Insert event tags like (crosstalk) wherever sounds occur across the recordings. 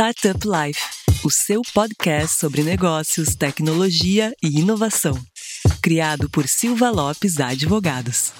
Startup Life, o seu podcast sobre negócios, tecnologia e inovação. Criado por Silva Lopes Advogados.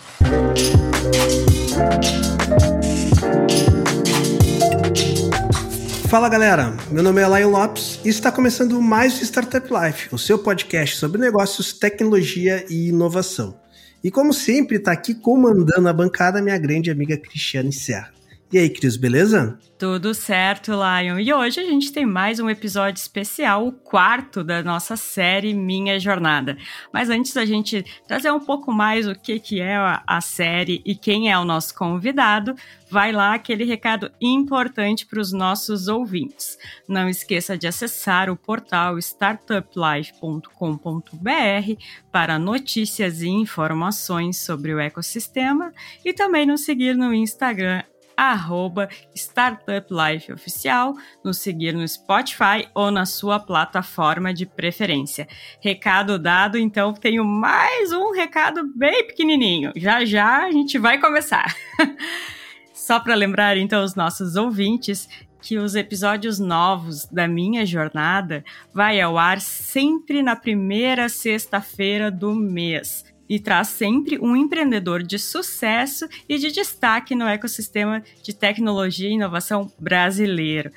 Fala galera, meu nome é Lion Lopes e está começando mais o Startup Life, o seu podcast sobre negócios, tecnologia e inovação. E como sempre, está aqui comandando a bancada minha grande amiga Cristiane Serra. E aí, Cris, beleza? Tudo certo, Lion. E hoje a gente tem mais um episódio especial, o quarto da nossa série Minha Jornada. Mas antes da gente trazer um pouco mais o que, que é a série e quem é o nosso convidado, vai lá aquele recado importante para os nossos ouvintes. Não esqueça de acessar o portal startuplife.com.br para notícias e informações sobre o ecossistema e também nos seguir no Instagram arroba Startup Life Oficial, nos seguir no Spotify ou na sua plataforma de preferência. Recado dado, então tenho mais um recado bem pequenininho. Já já a gente vai começar. (laughs) Só para lembrar então os nossos ouvintes que os episódios novos da minha jornada vai ao ar sempre na primeira sexta-feira do mês e traz sempre um empreendedor de sucesso e de destaque no ecossistema de tecnologia e inovação brasileiro.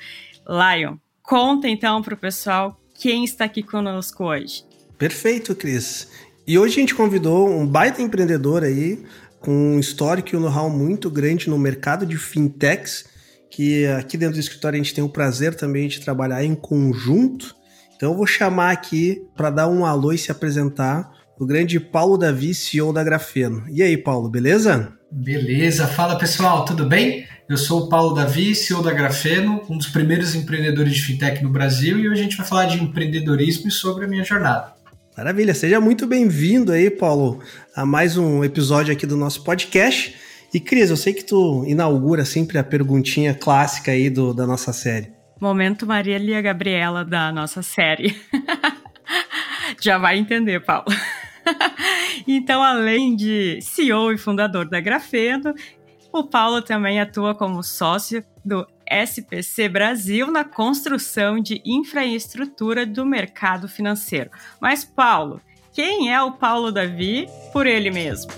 Lion, conta então para o pessoal quem está aqui conosco hoje. Perfeito, Cris. E hoje a gente convidou um baita empreendedor aí, com um histórico e um know-how muito grande no mercado de fintechs, que aqui dentro do escritório a gente tem o prazer também de trabalhar em conjunto. Então eu vou chamar aqui para dar um alô e se apresentar o grande Paulo Davi, CEO da Grafeno. E aí, Paulo, beleza? Beleza, fala pessoal, tudo bem? Eu sou o Paulo Davi, CEO da Grafeno, um dos primeiros empreendedores de fintech no Brasil e hoje a gente vai falar de empreendedorismo e sobre a minha jornada. Maravilha, seja muito bem-vindo aí, Paulo, a mais um episódio aqui do nosso podcast. E Cris, eu sei que tu inaugura sempre a perguntinha clássica aí do, da nossa série. Momento Marília Gabriela da nossa série. (laughs) Já vai entender, Paulo. (laughs) então, além de CEO e fundador da Grafeno, o Paulo também atua como sócio do SPC Brasil na construção de infraestrutura do mercado financeiro. Mas, Paulo, quem é o Paulo Davi por ele mesmo?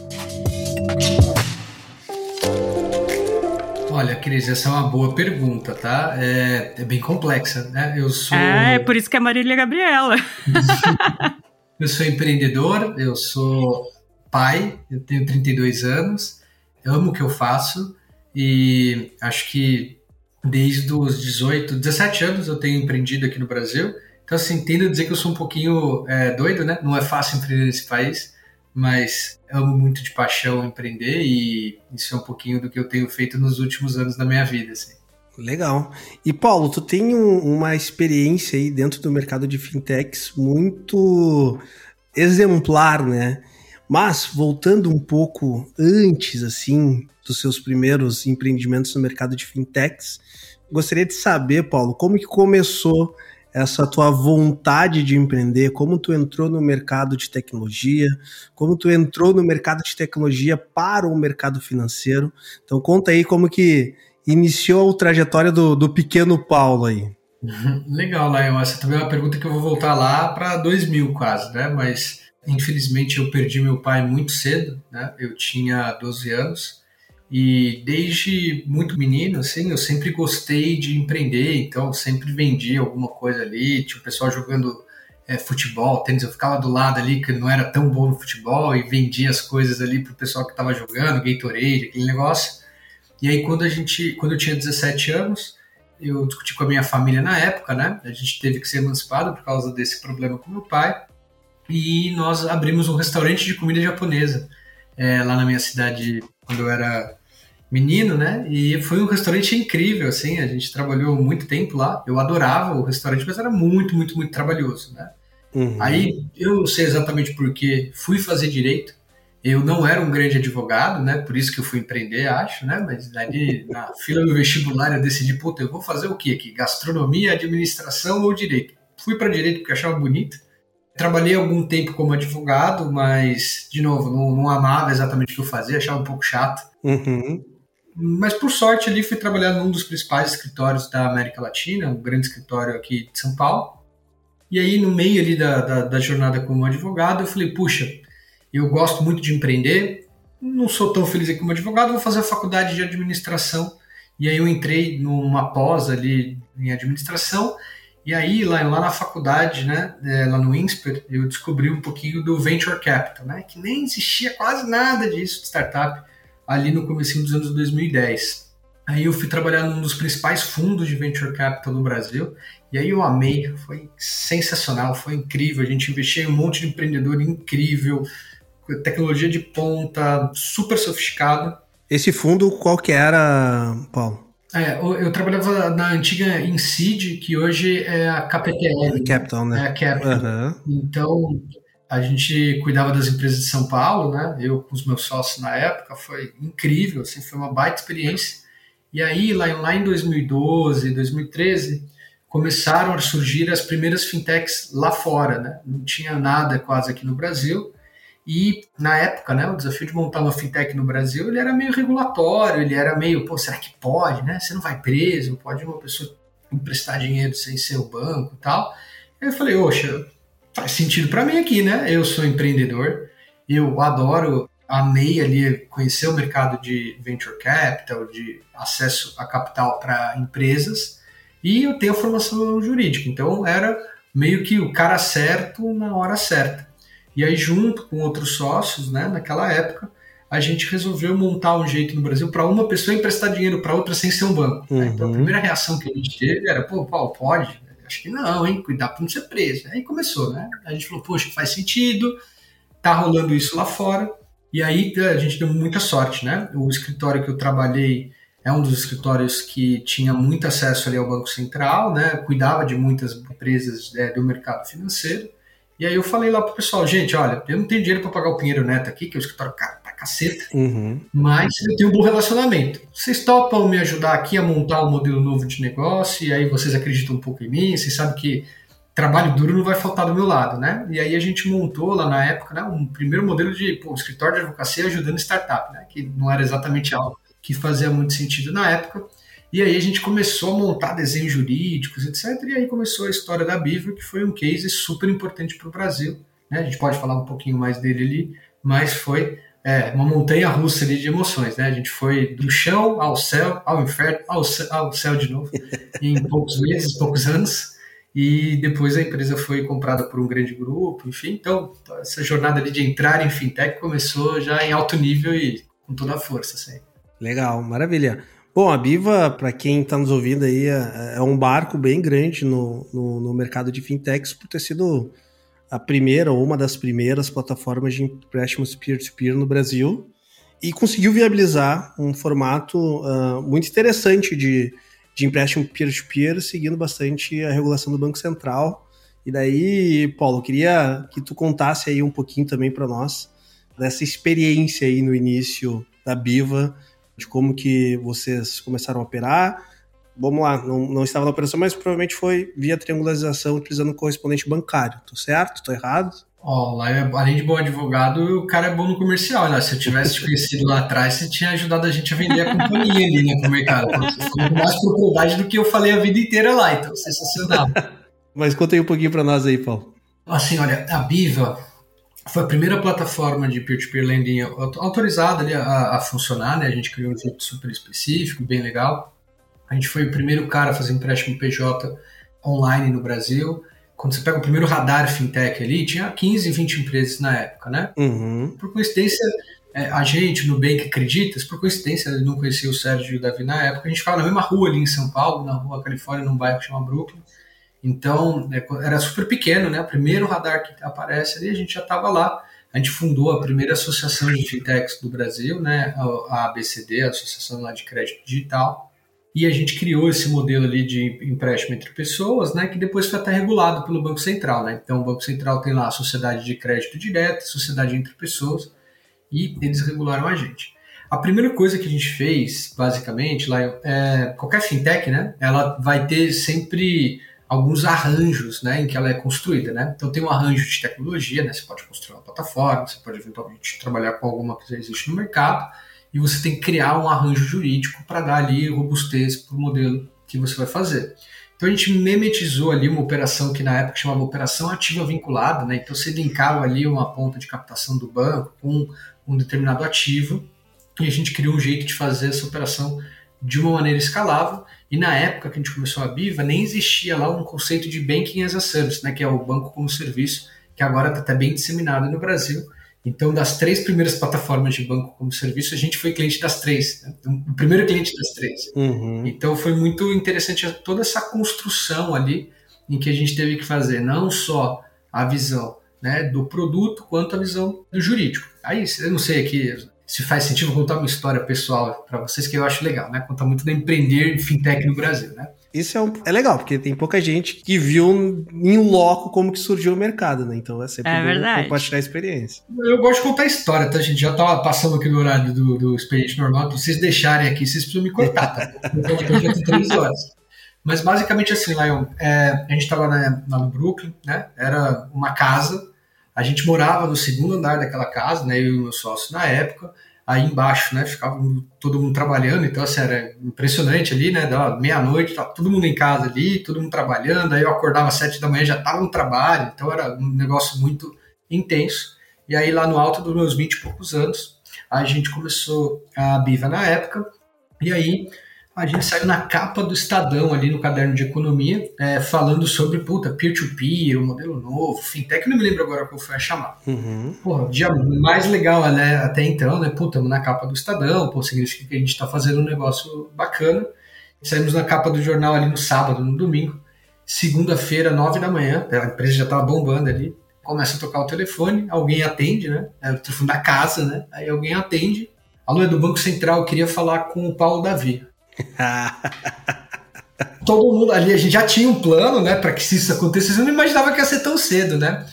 Olha, Cris, essa é uma boa pergunta, tá? É, é bem complexa, né? Eu sou. Ah, é por isso que é Marília Gabriela. (laughs) Eu sou empreendedor, eu sou pai, eu tenho 32 anos, amo o que eu faço e acho que desde os 18, 17 anos eu tenho empreendido aqui no Brasil. Então, assim, tendo a dizer que eu sou um pouquinho é, doido, né? Não é fácil empreender nesse país, mas amo muito de paixão empreender e isso é um pouquinho do que eu tenho feito nos últimos anos da minha vida, assim. Legal. E Paulo, tu tem um, uma experiência aí dentro do mercado de fintechs muito exemplar, né? Mas voltando um pouco antes, assim, dos seus primeiros empreendimentos no mercado de fintechs, gostaria de saber, Paulo, como que começou essa tua vontade de empreender, como tu entrou no mercado de tecnologia, como tu entrou no mercado de tecnologia para o mercado financeiro. Então conta aí como que iniciou a trajetória do, do pequeno Paulo aí? (laughs) Legal, Lion. Essa também é uma pergunta que eu vou voltar lá para 2000 quase, né? Mas infelizmente eu perdi meu pai muito cedo, né? Eu tinha 12 anos e desde muito menino, assim, eu sempre gostei de empreender, então sempre vendia alguma coisa ali, tinha o pessoal jogando é, futebol, tênis, eu ficava do lado ali que não era tão bom no futebol e vendia as coisas ali pro pessoal que estava jogando, Gatorade, aquele negócio. E aí quando a gente, quando eu tinha 17 anos, eu discuti com a minha família na época, né? A gente teve que ser emancipado por causa desse problema com meu pai. E nós abrimos um restaurante de comida japonesa é, lá na minha cidade quando eu era menino, né? E foi um restaurante incrível, assim. A gente trabalhou muito tempo lá. Eu adorava o restaurante, mas era muito, muito, muito trabalhoso, né? Uhum. Aí eu não sei exatamente porquê, fui fazer direito. Eu não era um grande advogado, né? Por isso que eu fui empreender, acho, né? Mas ali na fila do vestibular eu decidi, puta, eu vou fazer o quê aqui? Gastronomia, administração ou direito? Fui para direito porque achava bonito. Trabalhei algum tempo como advogado, mas, de novo, não, não amava exatamente o que eu fazia, achava um pouco chato. Uhum. mas por sorte ali fui trabalhar num dos principais escritórios da América Latina, um grande escritório aqui de São Paulo. E aí, no meio ali da, da, da jornada como advogado, eu falei, puxa, eu gosto muito de empreender, não sou tão feliz aqui como advogado, vou fazer a faculdade de administração. E aí eu entrei numa pós ali em administração, e aí lá, lá na faculdade, né, é, lá no INSPER, eu descobri um pouquinho do Venture Capital, né, que nem existia quase nada disso de startup ali no começo dos anos 2010. Aí eu fui trabalhar num dos principais fundos de Venture Capital do Brasil, e aí eu amei, foi sensacional, foi incrível, a gente investia em um monte de empreendedor incrível, tecnologia de ponta, super sofisticado. Esse fundo qual que era, Paulo? É, eu trabalhava na antiga Incid, que hoje é a KPTL. Capital, né? É a Capital. Uhum. Então, a gente cuidava das empresas de São Paulo, né? Eu com os meus sócios na época, foi incrível, assim, foi uma baita experiência. E aí, lá, lá em 2012, 2013, começaram a surgir as primeiras fintechs lá fora, né? Não tinha nada quase aqui no Brasil. E na época, né, o desafio de montar uma fintech no Brasil, ele era meio regulatório, ele era meio, pô, será que pode, né? Você não vai preso, pode uma pessoa emprestar dinheiro sem ser o banco e tal. Aí eu falei, oxa, faz sentido para mim aqui, né? Eu sou empreendedor, eu adoro, amei ali conhecer o mercado de venture capital, de acesso a capital para empresas, e eu tenho formação jurídica, então era meio que o cara certo na hora certa. E aí, junto com outros sócios, né, naquela época, a gente resolveu montar um jeito no Brasil para uma pessoa emprestar dinheiro para outra sem ser um banco. Uhum. Né? Então, a uhum. primeira reação que a gente teve era: pô, Paulo, pode? Acho que não, hein? Cuidar para não ser preso. Aí começou, né? A gente falou: poxa, faz sentido, tá rolando isso lá fora. E aí a gente deu muita sorte, né? O escritório que eu trabalhei é um dos escritórios que tinha muito acesso ali ao Banco Central, né? Cuidava de muitas empresas é, do mercado financeiro. E aí eu falei lá pro pessoal, gente, olha, eu não tenho dinheiro para pagar o Pinheiro Neto aqui, que é o escritório caro pra caceta, uhum. mas eu tenho um bom relacionamento. Vocês topam me ajudar aqui a montar um modelo novo de negócio, e aí vocês acreditam um pouco em mim, vocês sabem que trabalho duro não vai faltar do meu lado, né? E aí a gente montou lá na época, né, um primeiro modelo de pô, escritório de advocacia ajudando startup, né? Que não era exatamente algo que fazia muito sentido na época. E aí a gente começou a montar desenhos jurídicos, etc. E aí começou a história da Biva, que foi um case super importante para o Brasil. Né? A gente pode falar um pouquinho mais dele ali, mas foi é, uma montanha russa ali de emoções. Né? A gente foi do chão ao céu, ao inferno, ao céu, ao céu de novo, (laughs) em poucos meses, poucos anos. E depois a empresa foi comprada por um grande grupo, enfim. Então, essa jornada ali de entrar em fintech começou já em alto nível e com toda a força. Assim. Legal, maravilha. Bom, a Biva, para quem está nos ouvindo aí, é, é, um barco bem grande no, no, no, mercado de fintechs por ter sido a primeira ou uma das primeiras plataformas de empréstimos peer-to-peer -peer no Brasil e conseguiu viabilizar um formato uh, muito interessante de, de empréstimo peer-to-peer, -peer, seguindo bastante a regulação do Banco Central. E daí, Paulo, queria que tu contasse aí um pouquinho também para nós dessa experiência aí no início da Biva de como que vocês começaram a operar. Vamos lá, não, não estava na operação, mas provavelmente foi via triangularização utilizando o correspondente bancário. Tô certo? Tô errado? Ó, oh, lá, além de bom advogado, o cara é bom no comercial, né? Se eu tivesse te (laughs) conhecido lá atrás, você tinha ajudado a gente a vender a companhia ali, né, pro mercado. Com mais propriedade do que eu falei a vida inteira lá, então sensacional. Mas conta aí um pouquinho para nós aí, Paulo. Assim, olha, a Biva, foi a primeira plataforma de peer-to-peer lending autorizada ali a, a, funcionar, né? A gente criou um jeito super específico, bem legal. A gente foi o primeiro cara a fazer empréstimo PJ online no Brasil. Quando você pega o primeiro radar fintech ali, tinha 15, 20 empresas na época, né? Uhum. Por coincidência, é, a gente, no Bank Acreditas, por coincidência, eu não conhecia o Sérgio e o Davi na época, a gente ficava na mesma rua ali em São Paulo, na rua Califórnia, num bairro que chama Brooklyn. Então, é, era super pequeno, né? O primeiro radar que aparece ali, a gente já estava lá. A gente fundou a primeira associação de fintechs do Brasil, né? A ABCD, a Associação lá de Crédito Digital. E a gente criou esse modelo ali de empréstimo entre pessoas, né? Que depois foi até regulado pelo Banco Central, né? Então, o Banco Central tem lá a Sociedade de Crédito Direto, Sociedade entre Pessoas, e eles regularam a gente. A primeira coisa que a gente fez, basicamente, lá é qualquer fintech, né? Ela vai ter sempre alguns arranjos né, em que ela é construída. Né? Então tem um arranjo de tecnologia, né? você pode construir uma plataforma, você pode eventualmente trabalhar com alguma que já existe no mercado, e você tem que criar um arranjo jurídico para dar ali robustez para o modelo que você vai fazer. Então a gente memetizou ali uma operação que na época chamava operação ativa vinculada, né? Então você linkava ali uma ponta de captação do banco com um determinado ativo e a gente criou um jeito de fazer essa operação de uma maneira escalável. E na época que a gente começou a Biva, nem existia lá um conceito de Banking as a Service, né, que é o banco como serviço, que agora está até bem disseminado no Brasil. Então, das três primeiras plataformas de banco como serviço, a gente foi cliente das três. Né? O primeiro cliente das três. Uhum. Então, foi muito interessante toda essa construção ali em que a gente teve que fazer não só a visão né, do produto, quanto a visão do jurídico. Aí, eu não sei aqui se faz sentido contar uma história pessoal para vocês que eu acho legal, né? Contar muito da empreender fintech no Brasil, né? Isso é, um, é legal, porque tem pouca gente que viu em loco como que surgiu o mercado, né? Então é sempre é bom compartilhar a experiência. Eu gosto de contar a história, tá, gente? Já tava passando aqui no horário do, do experiente normal, então vocês deixarem aqui, vocês precisam me cortar, tá? Então já tem três horas. Mas basicamente assim, Lion, é, a gente estava lá no Brooklyn, né? Era uma casa a gente morava no segundo andar daquela casa, né? Eu e o meu sócio na época. Aí embaixo, né? Ficava todo mundo trabalhando, então assim, era impressionante ali, né? Da meia-noite, tá todo mundo em casa ali, todo mundo trabalhando. Aí eu acordava às sete da manhã, já estava no trabalho, então era um negócio muito intenso. E aí lá no alto dos meus vinte e poucos anos, a gente começou a Biva na época. E aí a gente saiu na capa do Estadão ali no caderno de economia, é, falando sobre, puta, peer-to-peer, o modelo novo, fintech, não me lembro agora qual foi a chamada. Uhum. Porra, dia mais legal né, até então, né, puta, na capa do Estadão, pô, significa que a gente está fazendo um negócio bacana. Saímos na capa do jornal ali no sábado, no domingo, segunda-feira, nove da manhã, a empresa já estava bombando ali, começa a tocar o telefone, alguém atende, né, é o telefone da casa, né, aí alguém atende, alô, é do Banco Central, eu queria falar com o Paulo Davi. (laughs) Todo mundo ali, a gente já tinha um plano, né, para que isso acontecesse, eu não imaginava que ia ser tão cedo, né?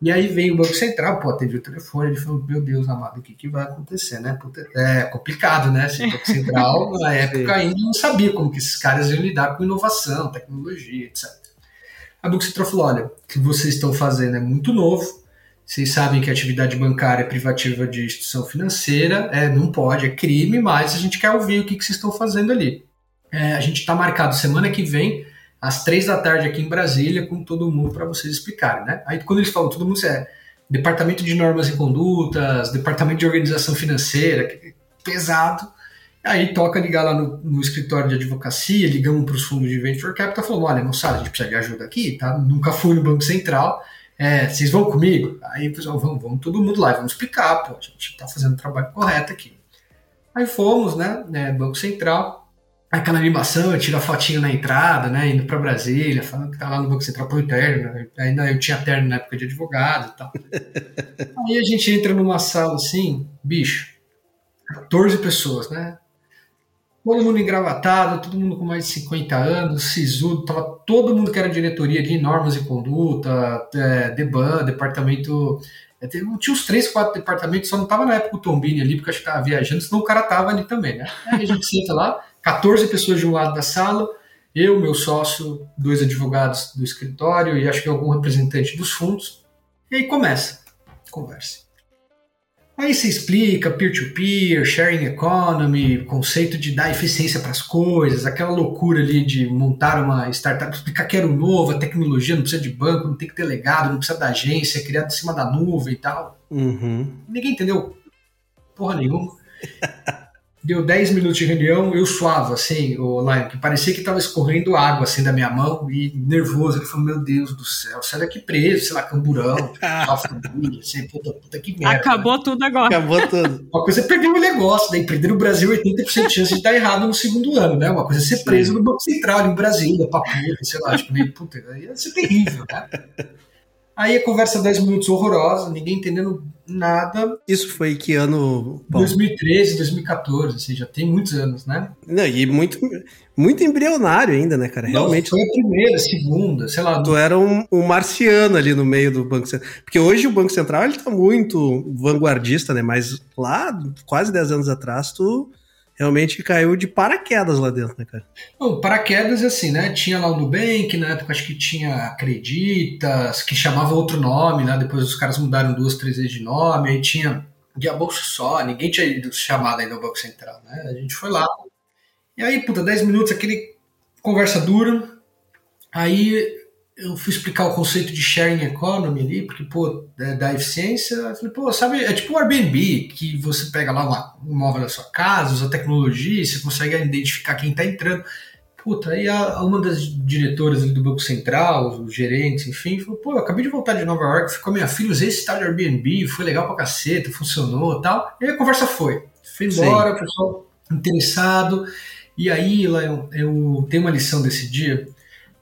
E aí veio o Banco Central, pô, atendeu o telefone, ele falou, meu Deus, amado, o que, que vai acontecer, né? É complicado, né? Esse Banco Central, (laughs) na época, ainda não sabia como que esses caras iam lidar com inovação, tecnologia, etc. A Banco Central falou, olha, o que vocês estão fazendo é muito novo, vocês sabem que a atividade bancária é privativa de instituição financeira, é, não pode, é crime, mas a gente quer ouvir o que, que vocês estão fazendo ali. É, a gente está marcado semana que vem, às três da tarde aqui em Brasília, com todo mundo para vocês explicarem. Né? Aí quando eles falam, todo mundo é Departamento de Normas e Condutas, Departamento de Organização Financeira, pesado. Aí toca ligar lá no, no escritório de advocacia, ligamos para os fundos de venture capital, falando, olha, moçada, a gente precisa de ajuda aqui, tá? Nunca fui no Banco Central, é, vocês vão comigo? Aí o pessoal, vamos, vamos todo mundo lá, vamos explicar, pô, a gente está fazendo o trabalho correto aqui. Aí fomos, né, né, Banco Central, aquela animação, tira a fotinho na entrada, né, indo para Brasília, falando que tá lá no Banco Central por terno, né, ainda eu tinha terno na época de advogado e tal. (laughs) Aí a gente entra numa sala assim, bicho, 14 pessoas, né, todo mundo engravatado, todo mundo com mais de 50 anos, sisudo, tava todo mundo que era diretoria de normas e conduta, é, DEBAN, departamento. É, tinha uns três, quatro departamentos, só não tava na época o Tombini ali, porque acho que tava viajando, senão o cara tava ali também, né? Aí a gente (laughs) senta lá, 14 pessoas de um lado da sala, eu, meu sócio, dois advogados do escritório e acho que algum representante dos fundos. E aí começa conversa. Aí você explica peer-to-peer, -peer, sharing economy, conceito de dar eficiência para as coisas, aquela loucura ali de montar uma startup, explicar que era o novo, a tecnologia não precisa de banco, não tem que ter legado, não precisa da agência, é criado em cima da nuvem e tal. Uhum. Ninguém entendeu porra nenhuma. (laughs) deu 10 minutos de reunião, eu suava, assim, o Lion, que parecia que estava escorrendo água, assim, da minha mão, e nervoso, ele falou, meu Deus do céu, sai daqui preso, sei lá, camburão, (laughs) família, assim, puta, puta que merda. Acabou né? tudo agora. Acabou tudo. (laughs) Uma coisa é perder o negócio, né, empreender no Brasil, 80% de chance de estar errado no segundo ano, né, uma coisa é ser preso Sim. no Banco Central, em Brasília, papura, sei lá, tipo, meio, puta, ia ser terrível, né. Aí a conversa 10 minutos horrorosa, ninguém entendendo nada. Isso foi que ano? Paulo? 2013, 2014, assim, já tem muitos anos, né? Não, e muito, muito embrionário ainda, né, cara? Realmente. Não, foi a primeira, segunda, sei lá. Tu era um, um, marciano ali no meio do Banco Central. Porque hoje o Banco Central ele tá muito vanguardista, né? Mas lá, quase 10 anos atrás, tu realmente caiu de paraquedas lá dentro, né, cara? Bom, paraquedas assim, né? Tinha lá o Nubank, na época acho que tinha Acreditas, que chamava outro nome, né? Depois os caras mudaram duas, três vezes de nome, aí tinha guia bolso só, ninguém tinha ido chamado ainda ao Banco Central, né? A gente foi lá. E aí, puta, 10 minutos, aquele conversa dura. Aí eu fui explicar o conceito de sharing economy ali, porque, pô, da, da eficiência, eu falei, pô, sabe, é tipo o Airbnb, que você pega lá uma, um móvel da sua casa, usa tecnologia, você consegue identificar quem tá entrando. Puta, aí a, uma das diretoras do Banco Central, os gerentes, enfim, falou, pô, eu acabei de voltar de Nova York, ficou minha filha, usei esse tal de Airbnb, foi legal pra caceta, funcionou tal. E aí a conversa foi. Foi embora, o pessoal interessado. E aí, lá eu, eu tenho uma lição desse dia,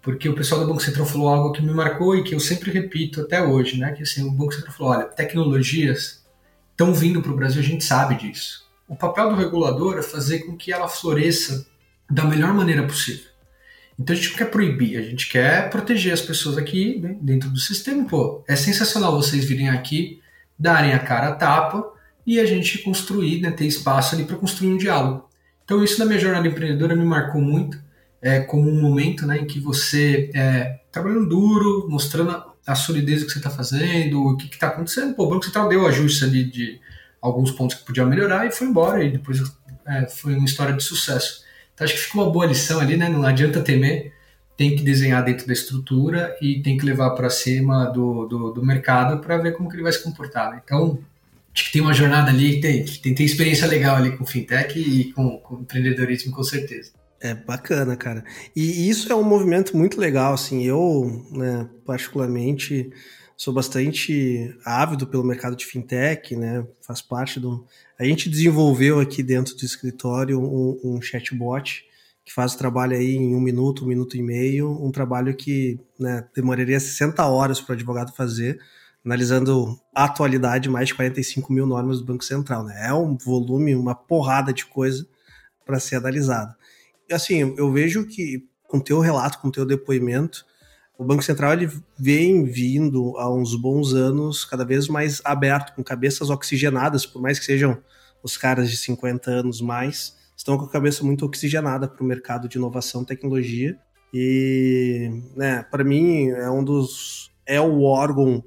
porque o pessoal do Banco Central falou algo que me marcou e que eu sempre repito até hoje, né? Que assim, o Banco Central falou, olha, tecnologias estão vindo para o Brasil, a gente sabe disso. O papel do regulador é fazer com que ela floresça da melhor maneira possível. Então a gente não quer proibir, a gente quer proteger as pessoas aqui né, dentro do sistema. Pô, é sensacional vocês virem aqui, darem a cara a tapa e a gente construir, né, ter espaço ali para construir um diálogo. Então isso na minha jornada empreendedora me marcou muito é, como um momento né, em que você é, trabalhando duro, mostrando a solidez do que você está fazendo, o que está acontecendo. Pô, o Banco Central deu ajuste ali de alguns pontos que podiam melhorar e foi embora. E depois é, foi uma história de sucesso. Então acho que ficou uma boa lição ali, né? Não adianta temer, tem que desenhar dentro da estrutura e tem que levar para cima do, do, do mercado para ver como que ele vai se comportar. Né? Então acho que tem uma jornada ali, tem, tem, tem experiência legal ali com fintech e com, com empreendedorismo com certeza. É bacana, cara. E isso é um movimento muito legal, assim. Eu, né, particularmente, sou bastante ávido pelo mercado de fintech, né? Faz parte do. A gente desenvolveu aqui dentro do escritório um, um chatbot que faz o trabalho aí em um minuto, um minuto e meio, um trabalho que né, demoraria 60 horas para o advogado fazer, analisando a atualidade mais de 45 mil normas do Banco Central. Né? É um volume, uma porrada de coisa para ser analisado assim, eu vejo que com teu relato, com teu depoimento, o Banco Central ele vem vindo há uns bons anos cada vez mais aberto, com cabeças oxigenadas, por mais que sejam os caras de 50 anos mais, estão com a cabeça muito oxigenada para o mercado de inovação tecnologia. E, né, para mim é um dos é o órgão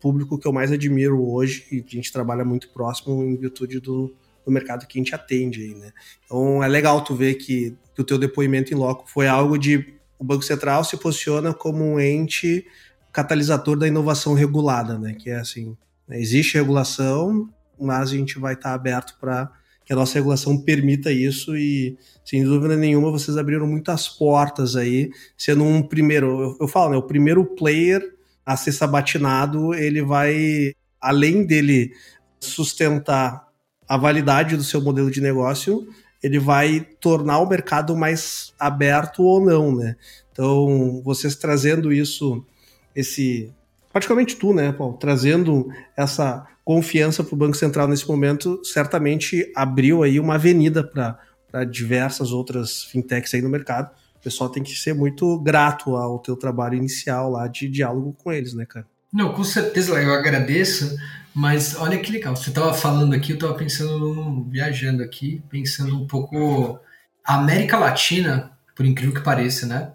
público que eu mais admiro hoje e a gente trabalha muito próximo em virtude do, do mercado que a gente atende aí, né? Então é legal tu ver que, que o teu depoimento em loco foi algo de o Banco Central se posiciona como um ente catalisador da inovação regulada, né? Que é assim, né? existe regulação, mas a gente vai estar aberto para que a nossa regulação permita isso e, sem dúvida nenhuma, vocês abriram muitas portas aí, sendo um primeiro, eu, eu falo, né, o primeiro player a ser sabatinado, ele vai, além dele sustentar a validade do seu modelo de negócio, ele vai tornar o mercado mais aberto ou não, né? Então, vocês trazendo isso, esse. Praticamente tu, né, Paulo? Trazendo essa confiança para o Banco Central nesse momento, certamente abriu aí uma avenida para diversas outras fintechs aí no mercado. O pessoal tem que ser muito grato ao teu trabalho inicial lá de diálogo com eles, né, cara? Não, com certeza, eu agradeço, mas olha que legal, você estava falando aqui, eu estava pensando, viajando aqui, pensando um pouco. A América Latina, por incrível que pareça, né?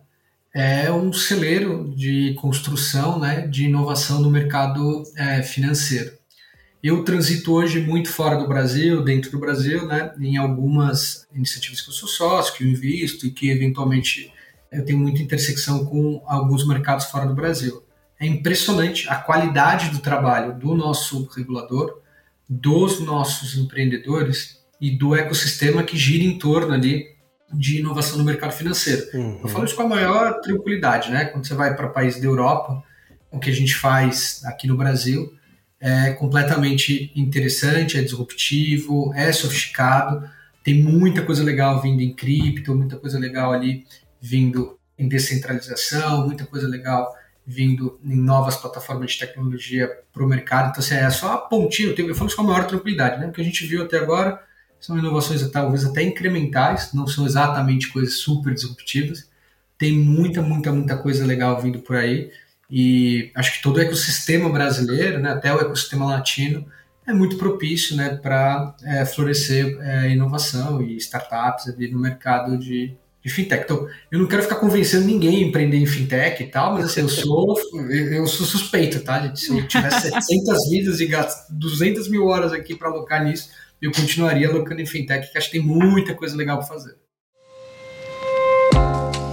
É um celeiro de construção, né, de inovação no mercado é, financeiro. Eu transito hoje muito fora do Brasil, dentro do Brasil, né, em algumas iniciativas que eu sou sócio, que eu invisto e que eventualmente eu tenho muita intersecção com alguns mercados fora do Brasil é impressionante a qualidade do trabalho do nosso regulador, dos nossos empreendedores e do ecossistema que gira em torno ali de inovação no mercado financeiro. Uhum. Eu falo isso com a maior tranquilidade, né? Quando você vai para países da Europa, o que a gente faz aqui no Brasil é completamente interessante, é disruptivo, é sofisticado, tem muita coisa legal vindo em cripto, muita coisa legal ali vindo em descentralização, muita coisa legal vindo em novas plataformas de tecnologia para o mercado. Então, assim, é só a pontinha, eu falo isso com a maior tranquilidade, né? O que a gente viu até agora são inovações talvez até incrementais, não são exatamente coisas super disruptivas. Tem muita, muita, muita coisa legal vindo por aí. E acho que todo o ecossistema brasileiro, né, até o ecossistema latino, é muito propício né, para é, florescer é, inovação e startups ali no mercado de, de fintech. Então, eu não quero ficar convencendo ninguém a empreender em fintech e tal, mas assim, eu sou, eu sou suspeito, tá, gente? Se eu tivesse (laughs) 700 vidas e gasto 200 mil horas aqui para alocar nisso, eu continuaria alocando em fintech, que acho que tem muita coisa legal para fazer.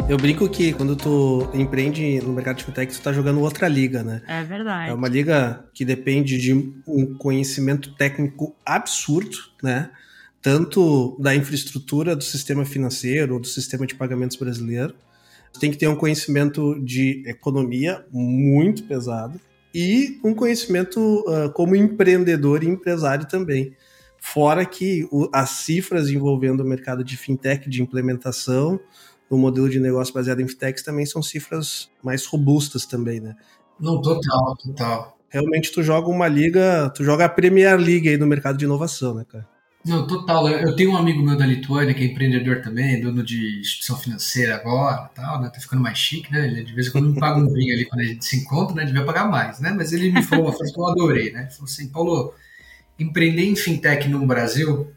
Eu brinco que quando tu empreende no mercado de fintech, tu tá jogando outra liga, né? É verdade. É uma liga que depende de um conhecimento técnico absurdo, né? Tanto da infraestrutura do sistema financeiro ou do sistema de pagamentos brasileiro. Tem que ter um conhecimento de economia muito pesado e um conhecimento uh, como empreendedor e empresário também. Fora que o, as cifras envolvendo o mercado de fintech, de implementação, no modelo de negócio baseado em fintechs também são cifras mais robustas também, né? Não, total, total. Realmente tu joga uma liga, tu joga a Premier League aí no mercado de inovação, né, cara? Não, total. Eu tenho um amigo meu da Lituânia que é empreendedor também, dono de instituição financeira agora, tal, né? Tá ficando mais chique, né? Ele de vez em quando me paga um vinho ali quando a gente se encontra, né? Devia pagar mais, né? Mas ele me falou uma coisa que eu adorei, né? Ele falou assim, Paulo, empreender em fintech no Brasil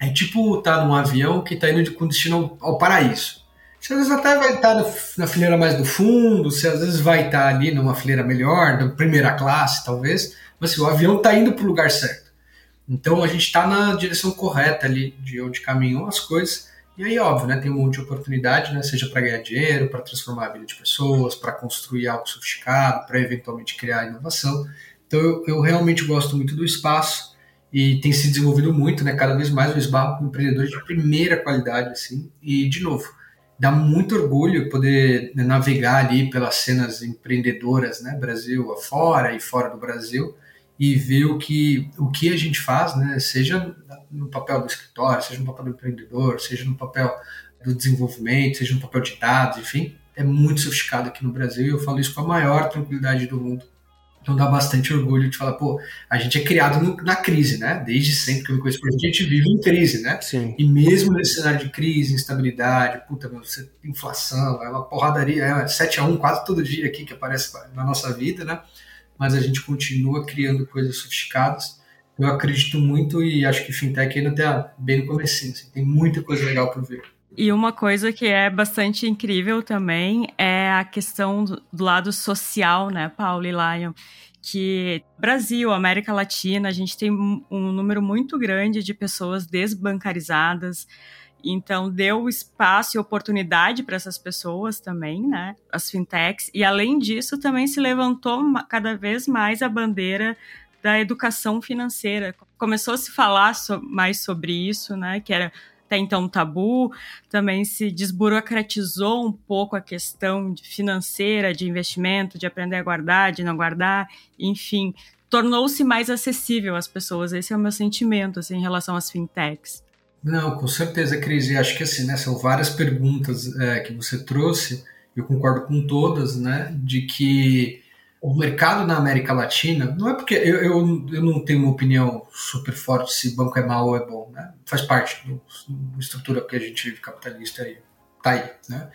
é tipo estar tá num avião que está indo com destino ao, paraíso. Você às vezes até vai estar na fileira mais do fundo, você às vezes vai estar ali numa fileira melhor, da primeira classe, talvez, mas assim, o avião está indo para o lugar certo. Então a gente está na direção correta ali de onde caminham as coisas. E aí, óbvio, né, tem um monte de oportunidade, né, seja para ganhar dinheiro, para transformar a vida de pessoas, para construir algo sofisticado, para eventualmente criar inovação. Então eu, eu, realmente gosto muito do espaço e tem se desenvolvido muito, né, cada vez mais o esbarro com empreendedores de primeira qualidade, assim. E, de novo, dá muito orgulho poder né, navegar ali pelas cenas empreendedoras, né, Brasil afora e fora do Brasil, e ver o que, o que a gente faz, né, seja no papel do escritório, seja no papel do empreendedor, seja no papel do desenvolvimento, seja no papel de dados, enfim, é muito sofisticado aqui no Brasil e eu falo isso com a maior tranquilidade do mundo então dá bastante orgulho de falar, pô, a gente é criado no, na crise, né? Desde sempre que eu me conheço a gente vive em crise, né? Sim. E mesmo nesse cenário de crise, instabilidade, puta, meu, inflação, é uma porradaria, é 7 a 1 quase todo dia aqui que aparece na nossa vida, né? Mas a gente continua criando coisas sofisticadas. Eu acredito muito e acho que fintech ainda está bem no começo, assim, tem muita coisa legal para ver. E uma coisa que é bastante incrível também é a questão do, lado social, né, Paulo e Lion? Que Brasil, América Latina, a gente tem um número muito grande de pessoas desbancarizadas. Então, deu espaço e oportunidade para essas pessoas também, né? As fintechs. E, além disso, também se levantou cada vez mais a bandeira da educação financeira. Começou a se falar so mais sobre isso, né? Que era até então tabu, também se desburocratizou um pouco a questão financeira, de investimento, de aprender a guardar, de não guardar, enfim, tornou-se mais acessível às pessoas. Esse é o meu sentimento assim, em relação às fintechs. Não, com certeza, Cris. E acho que assim, né, são várias perguntas é, que você trouxe. Eu concordo com todas, né? De que o mercado na América Latina, não é porque eu, eu, eu, não tenho uma opinião super forte se banco é mal ou é bom, né? Faz parte da estrutura que a gente vive capitalista aí, tá aí, né?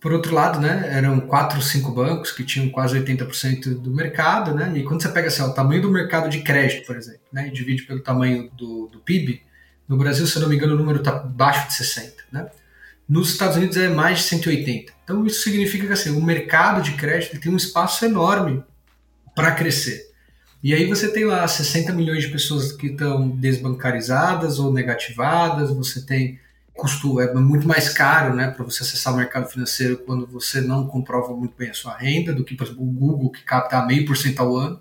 Por outro lado, né, eram quatro cinco bancos que tinham quase 80% do mercado, né? E quando você pega assim, o tamanho do mercado de crédito, por exemplo, né, e divide pelo tamanho do, do PIB, no Brasil, se eu não me engano, o número está abaixo de 60, né? Nos Estados Unidos é mais de 180. Então isso significa que assim, o mercado de crédito tem um espaço enorme para crescer. E aí você tem lá 60 milhões de pessoas que estão desbancarizadas ou negativadas, você tem custo é muito mais caro, né, para você acessar o mercado financeiro quando você não comprova muito bem a sua renda do que por exemplo o Google que capta meio por cento ao ano.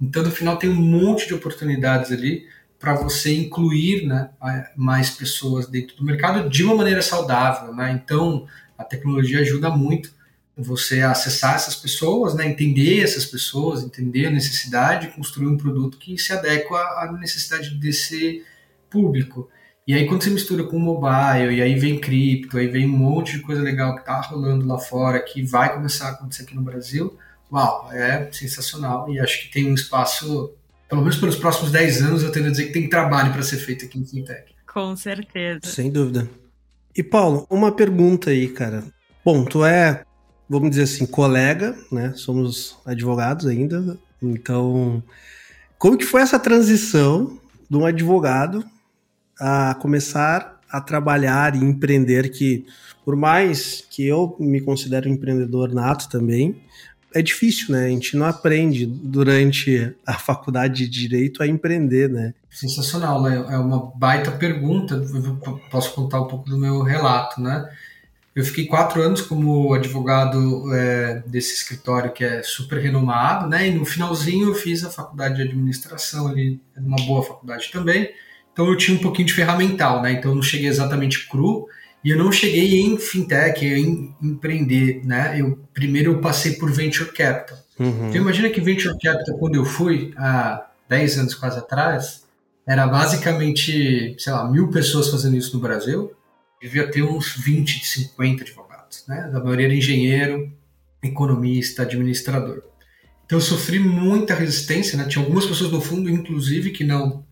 Então no final tem um monte de oportunidades ali para você incluir né, mais pessoas dentro do mercado de uma maneira saudável. Né? Então, a tecnologia ajuda muito você acessar essas pessoas, né, entender essas pessoas, entender a necessidade, construir um produto que se adequa à necessidade desse público. E aí quando você mistura com mobile, e aí vem cripto, aí vem um monte de coisa legal que está rolando lá fora, que vai começar a acontecer aqui no Brasil, uau, é sensacional. E acho que tem um espaço pelo menos pelos próximos 10 anos, eu tendo a dizer que tem trabalho para ser feito aqui em Fintech. Com certeza. Sem dúvida. E Paulo, uma pergunta aí, cara. Bom, tu é, vamos dizer assim, colega, né? Somos advogados ainda. Então, como que foi essa transição de um advogado a começar a trabalhar e empreender que, por mais que eu me considero um empreendedor nato também, é difícil, né? A gente não aprende durante a faculdade de direito a empreender, né? Sensacional, né? É uma baita pergunta. Eu posso contar um pouco do meu relato, né? Eu fiquei quatro anos como advogado é, desse escritório que é super renomado, né? E no finalzinho eu fiz a faculdade de administração ali, uma boa faculdade também. Então eu tinha um pouquinho de ferramental, né? Então eu não cheguei exatamente cru e eu não cheguei em fintech, em empreender, né? Eu primeiro eu passei por venture capital. Uhum. Então imagina que venture capital quando eu fui há 10 anos quase atrás, era basicamente, sei lá, mil pessoas fazendo isso no Brasil devia ter uns 20, 50 advogados, né? A maioria era engenheiro, economista, administrador. Então eu sofri muita resistência, né? Tinha algumas pessoas no fundo, inclusive, que não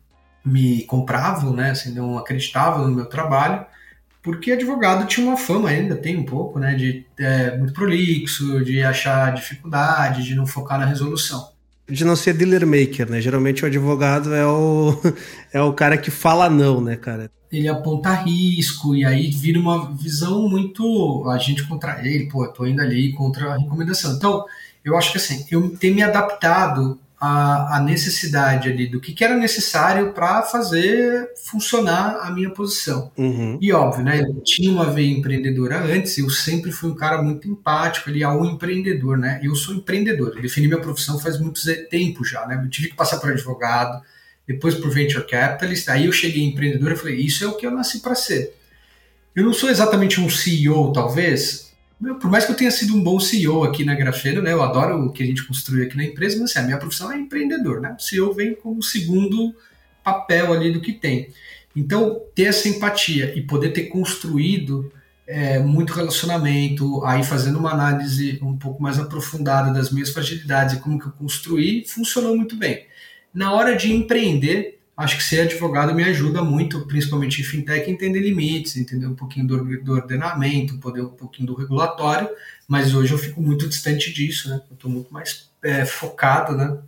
me compravam, né? Assim, não acreditavam no meu trabalho, porque advogado tinha uma fama ainda, tem um pouco, né? De é, muito prolixo, de achar dificuldade, de não focar na resolução de não ser dealer maker, né? Geralmente o advogado é o, (laughs) é o cara que fala não, né, cara? Ele aponta risco e aí vira uma visão muito a gente contra ele, pô, tô indo ali contra a recomendação. Então, eu acho que assim, eu tenho me adaptado a, a necessidade ali do que, que era necessário para fazer funcionar a minha posição. Uhum. E óbvio, né? Eu tinha uma veia empreendedora antes, eu sempre fui um cara muito empático ali ao empreendedor, né? Eu sou empreendedor, eu defini minha profissão faz muito tempo já, né? Eu tive que passar por advogado, depois por venture capitalist, aí eu cheguei empreendedor e falei, isso é o que eu nasci para ser. Eu não sou exatamente um CEO, talvez, por mais que eu tenha sido um bom CEO aqui na Grafeno, né, eu adoro o que a gente construiu aqui na empresa, mas assim, a minha profissão é empreendedor, né? O CEO vem como segundo papel ali do que tem. Então, ter essa empatia e poder ter construído é, muito relacionamento, aí fazendo uma análise um pouco mais aprofundada das minhas fragilidades e como que eu construí, funcionou muito bem. Na hora de empreender, acho que ser advogado me ajuda muito, principalmente em fintech, entender limites, entender um pouquinho do, do ordenamento, poder um pouquinho do regulatório, mas hoje eu fico muito distante disso, né? Eu estou muito mais é, focado, né?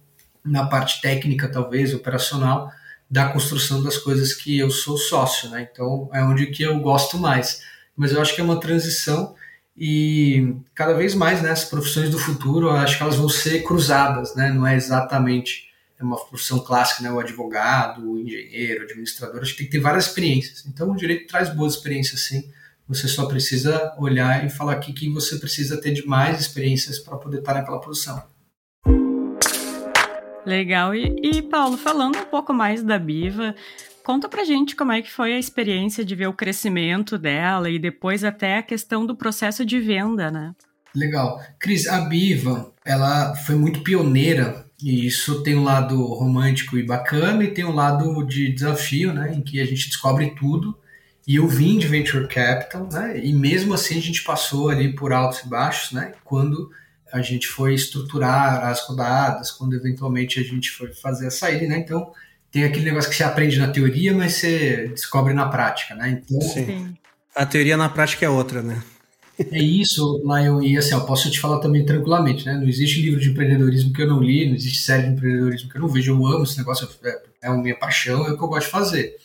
Na parte técnica, talvez, operacional, da construção das coisas que eu sou sócio, né? Então é onde que eu gosto mais. Mas eu acho que é uma transição e cada vez mais, né? As profissões do futuro, eu acho que elas vão ser cruzadas, né? Não é exatamente uma profissão clássica, né? O advogado, o engenheiro, o administrador, acho que tem que ter várias experiências. Então, o direito traz boas experiências, sim. Você só precisa olhar e falar aqui que você precisa ter de mais experiências para poder estar naquela posição. Legal. E, e, Paulo, falando um pouco mais da Biva, conta pra gente como é que foi a experiência de ver o crescimento dela e depois até a questão do processo de venda, né? Legal. Cris, a Biva, ela foi muito pioneira e isso tem um lado romântico e bacana e tem um lado de desafio, né, em que a gente descobre tudo. E eu vim de venture capital, né, e mesmo assim a gente passou ali por altos e baixos, né, quando a gente foi estruturar as rodadas, quando eventualmente a gente foi fazer a saída, né? Então tem aquele negócio que você aprende na teoria, mas você descobre na prática, né? Então, Sim. A teoria na prática é outra, né? É isso, Lion, e assim, eu posso te falar também tranquilamente, né? Não existe livro de empreendedorismo que eu não li, não existe série de empreendedorismo que eu não vejo, eu amo esse negócio, é, é a minha paixão, é o que eu gosto de fazer.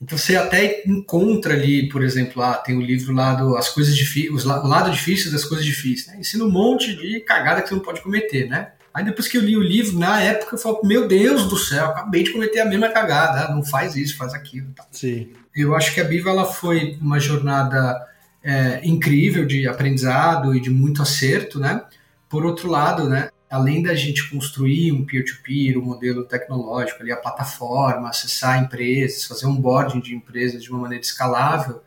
Então você até encontra ali, por exemplo, lá tem o livro lá do As Coisas Difíceis, o lado difícil das coisas difíceis, né? Ensina um monte de cagada que você não pode cometer, né? Aí depois que eu li o livro, na época eu falo, meu Deus do céu, acabei de cometer a mesma cagada, ah, não faz isso, faz aquilo. Tá? Sim. Eu acho que a Biva ela foi uma jornada é, incrível de aprendizado e de muito acerto, né? Por outro lado, né, além da gente construir um peer-to-peer, -peer, um modelo tecnológico, ali, a plataforma, acessar empresas, fazer um boarding de empresas de uma maneira escalável,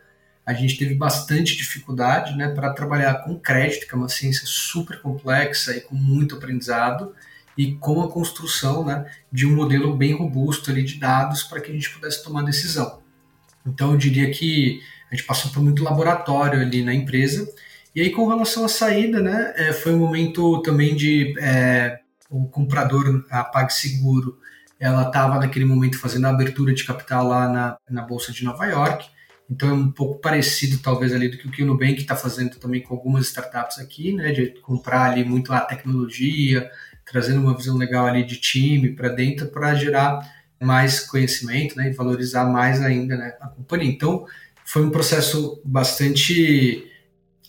a gente teve bastante dificuldade né, para trabalhar com crédito, que é uma ciência super complexa e com muito aprendizado, e com a construção né, de um modelo bem robusto ali de dados para que a gente pudesse tomar decisão. Então, eu diria que a gente passou por muito laboratório ali na empresa. E aí, com relação à saída, né, é, foi um momento também de é, o comprador, a PagSeguro, ela estava naquele momento fazendo a abertura de capital lá na, na Bolsa de Nova York. Então é um pouco parecido, talvez, ali do que o Nubank está fazendo também com algumas startups aqui, né? De comprar ali muito a tecnologia, trazendo uma visão legal ali de time para dentro para gerar mais conhecimento, né? E valorizar mais ainda né, a companhia. Então foi um processo bastante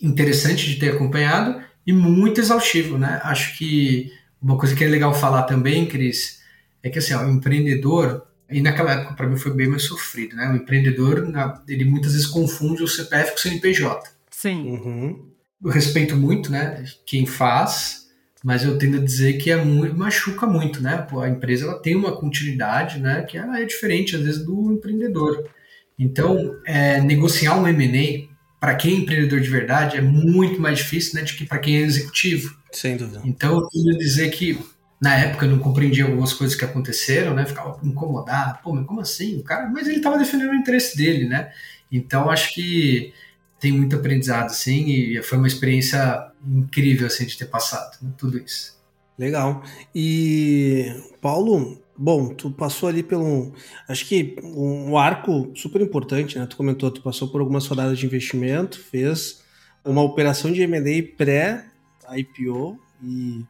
interessante de ter acompanhado e muito exaustivo, né? Acho que uma coisa que é legal falar também, Cris, é que assim, ó, o empreendedor, e naquela época para mim foi bem mais sofrido, né? O empreendedor, ele muitas vezes confunde o CPF com o CNPJ. Sim. Uhum. Eu respeito muito, né, quem faz, mas eu tendo a dizer que é muito, machuca muito, né? Pô, a empresa ela tem uma continuidade, né, que ela é diferente às vezes do empreendedor. Então, é, negociar um M&A para quem é empreendedor de verdade é muito mais difícil, né, do que para quem é executivo. Sem dúvida. Então, eu tenho a dizer que na época eu não compreendia algumas coisas que aconteceram, né? Ficava incomodado, pô, mas como assim? O cara, mas ele estava defendendo o interesse dele, né? Então, acho que tem muito aprendizado, assim, e foi uma experiência incrível, assim, de ter passado né, tudo isso. Legal. E, Paulo, bom, tu passou ali pelo, acho que um arco super importante, né? Tu comentou, tu passou por algumas rodadas de investimento, fez uma operação de M&A pré-IPO e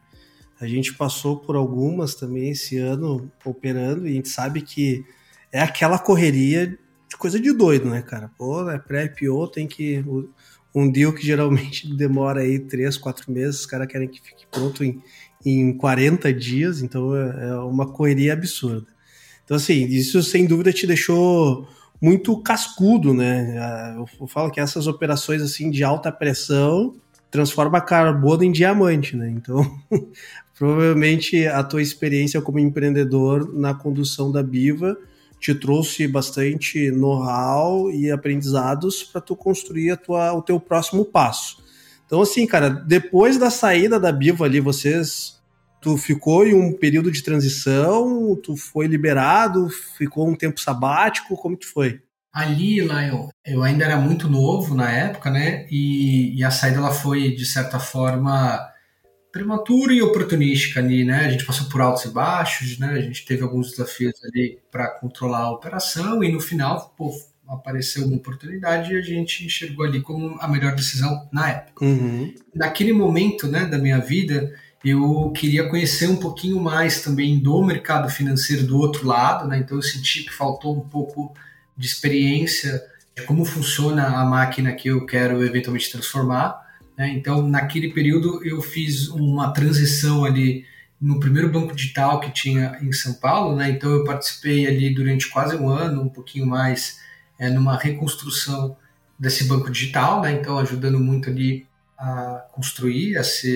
a gente passou por algumas também esse ano operando e a gente sabe que é aquela correria de coisa de doido, né, cara? Pô, é pré-IPO, tem que. Um deal que geralmente (laughs) demora aí 3, 4 meses, os caras querem que fique pronto em, em 40 dias, então é, é uma correria absurda. Então, assim, isso sem dúvida te deixou muito cascudo, né? Ah, eu falo que essas operações assim de alta pressão transforma carbono em diamante, né? Então, (laughs) provavelmente a tua experiência como empreendedor na condução da Biva te trouxe bastante know-how e aprendizados para tu construir tua, o teu próximo passo. Então, assim, cara, depois da saída da Biva ali, vocês. Tu ficou em um período de transição, tu foi liberado, ficou um tempo sabático, como que foi? Ali, Lion, eu ainda era muito novo na época, né? E, e a saída ela foi, de certa forma, prematura e oportunística ali, né? A gente passou por altos e baixos, né? A gente teve alguns desafios ali para controlar a operação e no final, pô, apareceu uma oportunidade e a gente enxergou ali como a melhor decisão na época. Uhum. Naquele momento, né, da minha vida, eu queria conhecer um pouquinho mais também do mercado financeiro do outro lado, né? Então eu senti que faltou um pouco de experiência de como funciona a máquina que eu quero eventualmente transformar. Né? Então, naquele período, eu fiz uma transição ali no primeiro banco digital que tinha em São Paulo. Né? Então, eu participei ali durante quase um ano, um pouquinho mais, é, numa reconstrução desse banco digital. Né? Então, ajudando muito ali a construir essa,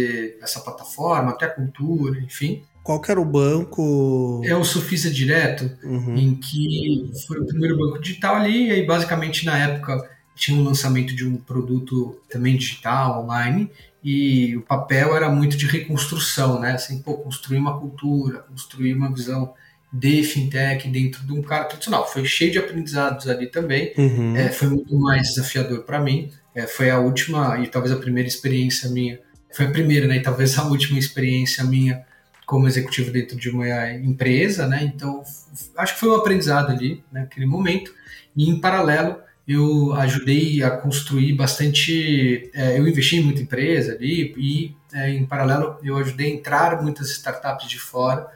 essa plataforma, até a cultura, enfim. Qual que era o banco? É o Sofisa Direto, uhum. em que foi o primeiro banco digital ali, e aí basicamente na época tinha um lançamento de um produto também digital, online, e o papel era muito de reconstrução, né? Assim, pô, construir uma cultura, construir uma visão de fintech dentro de um cara tradicional. Foi cheio de aprendizados ali também, uhum. é, foi muito mais desafiador para mim. É, foi a última e talvez a primeira experiência minha, foi a primeira, né? E talvez a última experiência minha como executivo dentro de uma empresa, né? Então, acho que foi um aprendizado ali, naquele momento. E em paralelo, eu ajudei a construir bastante. É, eu investi em muita empresa ali e, é, em paralelo, eu ajudei a entrar muitas startups de fora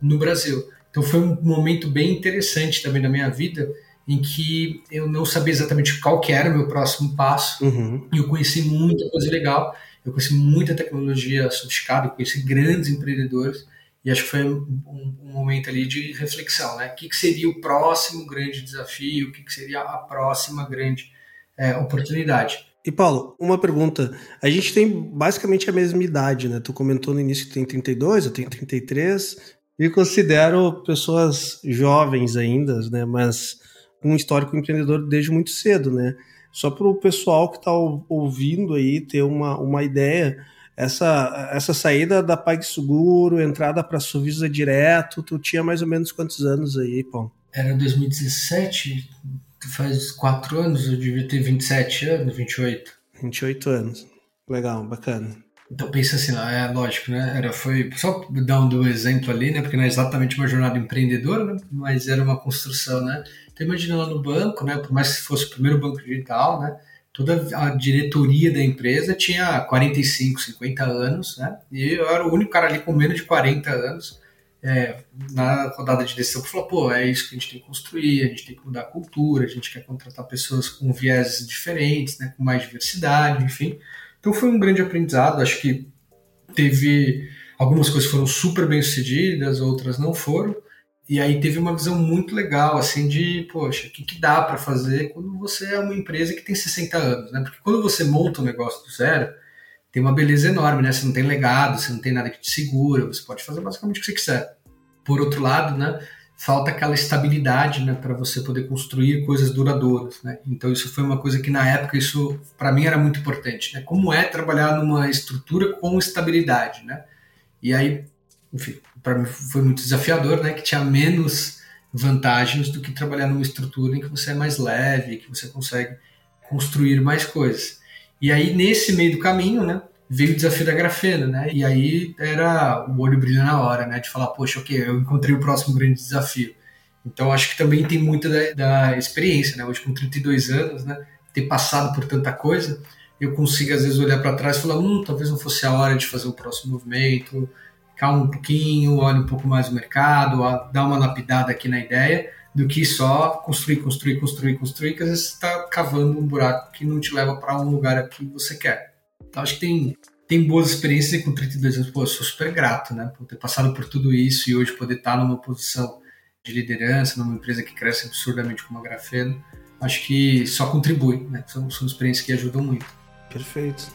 no Brasil. Então foi um momento bem interessante também na minha vida, em que eu não sabia exatamente qual que era o meu próximo passo uhum. e eu conheci muita coisa legal. Eu conheci muita tecnologia sofisticada, eu conheci grandes empreendedores e acho que foi um, um, momento ali de reflexão, né? O que, que seria o próximo grande desafio? O que, que seria a próxima grande é, oportunidade? E Paulo, uma pergunta. A gente tem basicamente a mesma idade, né? Tu comentou no início que tem 32, eu tenho 33. Me considero pessoas jovens ainda, né? Mas um histórico empreendedor desde muito cedo, né? Só para o pessoal que está ouvindo aí ter uma, uma ideia essa, essa saída da PagSeguro, entrada para a Suvisa direto, tu tinha mais ou menos quantos anos aí, Paulo? Era 2017, faz quatro anos, eu devia ter 27 anos, 28. 28 anos. Legal, bacana. Então pensa assim, é lógico, né? Era, foi só dando um exemplo ali, né? Porque não é exatamente uma jornada empreendedora, né? mas era uma construção, né? Então imagina lá no banco, né? Por mais que fosse o primeiro banco digital, né? toda a diretoria da empresa tinha 45, 50 anos, né? E eu era o único cara ali com menos de 40 anos, é, na rodada de decisão, falou, pô, é isso que a gente tem que construir, a gente tem que mudar a cultura, a gente quer contratar pessoas com viés diferentes, né, com mais diversidade, enfim. Então foi um grande aprendizado, acho que teve algumas coisas foram super bem sucedidas, outras não foram, e aí teve uma visão muito legal, assim, de, poxa, o que, que dá para fazer quando você é uma empresa que tem 60 anos, né? Porque quando você monta um negócio do zero, tem uma beleza enorme, né? Você não tem legado, você não tem nada que te segura, você pode fazer basicamente o que você quiser. Por outro lado, né, falta aquela estabilidade, né, para você poder construir coisas duradouras, né? Então isso foi uma coisa que na época isso para mim era muito importante, né? Como é trabalhar numa estrutura com estabilidade, né? E aí, enfim, para mim foi muito desafiador, né, que tinha menos vantagens do que trabalhar numa estrutura em que você é mais leve, que você consegue construir mais coisas. E aí, nesse meio do caminho, né, veio o desafio da grafena, né? E aí era o olho brilha na hora, né? De falar, poxa, ok, eu encontrei o próximo grande desafio. Então, acho que também tem muito da, da experiência, né? Hoje, com 32 anos, né? Ter passado por tanta coisa, eu consigo, às vezes, olhar para trás e falar, hum, talvez não fosse a hora de fazer o próximo movimento, calma um pouquinho, olhe um pouco mais o mercado, dá uma lapidada aqui na ideia, do que só construir, construir, construir, construir, que às vezes está cavando um buraco que não te leva para um lugar que você quer. Então acho que tem, tem boas experiências e com 32 anos, pô, eu sou super grato, né, por ter passado por tudo isso e hoje poder estar numa posição de liderança, numa empresa que cresce absurdamente como a Grafeno, acho que só contribui, né, são, são experiências que ajudam muito. Perfeito.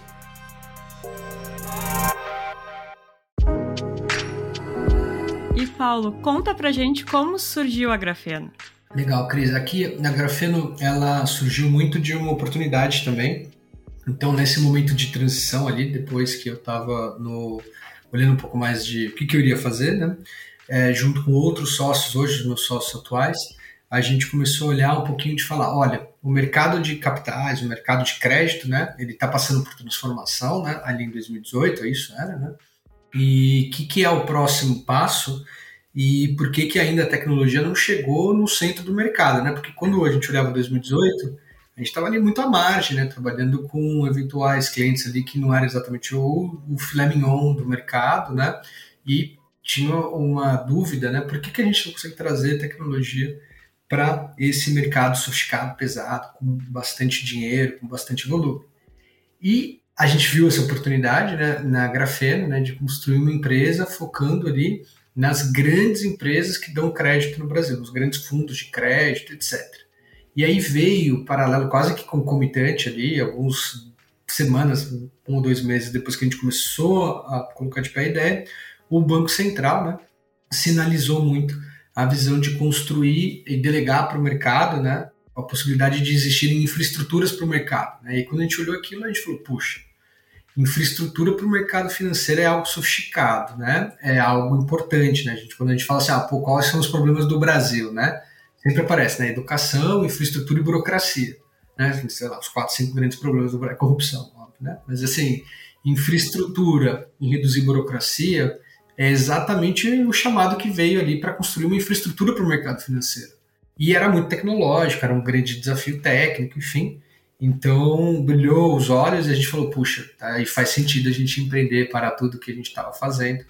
E Paulo, conta pra gente como surgiu a Grafeno. Legal, Cris. Aqui na Grafeno ela surgiu muito de uma oportunidade também. Então, nesse momento de transição ali, depois que eu estava olhando um pouco mais de o que, que eu iria fazer, né? É, junto com outros sócios, hoje os meus sócios atuais, a gente começou a olhar um pouquinho de falar, olha, o mercado de capitais, o mercado de crédito, né? Ele está passando por transformação, né? Ali em 2018, é isso era, né? e o que, que é o próximo passo e por que, que ainda a tecnologia não chegou no centro do mercado, né? Porque quando a gente olhava 2018, a gente estava ali muito à margem, né? Trabalhando com eventuais clientes ali que não era exatamente o, o filé mignon do mercado, né? E tinha uma dúvida, né? Por que, que a gente não consegue trazer tecnologia para esse mercado sofisticado, pesado, com bastante dinheiro, com bastante volume? E a gente viu essa oportunidade né, na Grafeno né, de construir uma empresa focando ali nas grandes empresas que dão crédito no Brasil, os grandes fundos de crédito, etc. E aí veio paralelo, quase que concomitante ali, algumas semanas, um ou dois meses depois que a gente começou a colocar de pé a ideia, o Banco Central né, sinalizou muito a visão de construir e delegar para o mercado né, a possibilidade de existirem infraestruturas para o mercado. Né? E quando a gente olhou aquilo, a gente falou, puxa, infraestrutura para o mercado financeiro é algo sofisticado, né? É algo importante, né? A gente, quando a gente fala assim, ah, pô, quais são os problemas do Brasil, né? Sempre aparece, né? Educação, infraestrutura e burocracia, né? Sei lá, os quatro, cinco grandes problemas do Brasil, corrupção, óbvio, né? Mas assim, infraestrutura e reduzir burocracia é exatamente o chamado que veio ali para construir uma infraestrutura para o mercado financeiro. E era muito tecnológico, era um grande desafio técnico, enfim. Então, brilhou os olhos e a gente falou, puxa, tá, faz sentido a gente empreender para tudo que a gente estava fazendo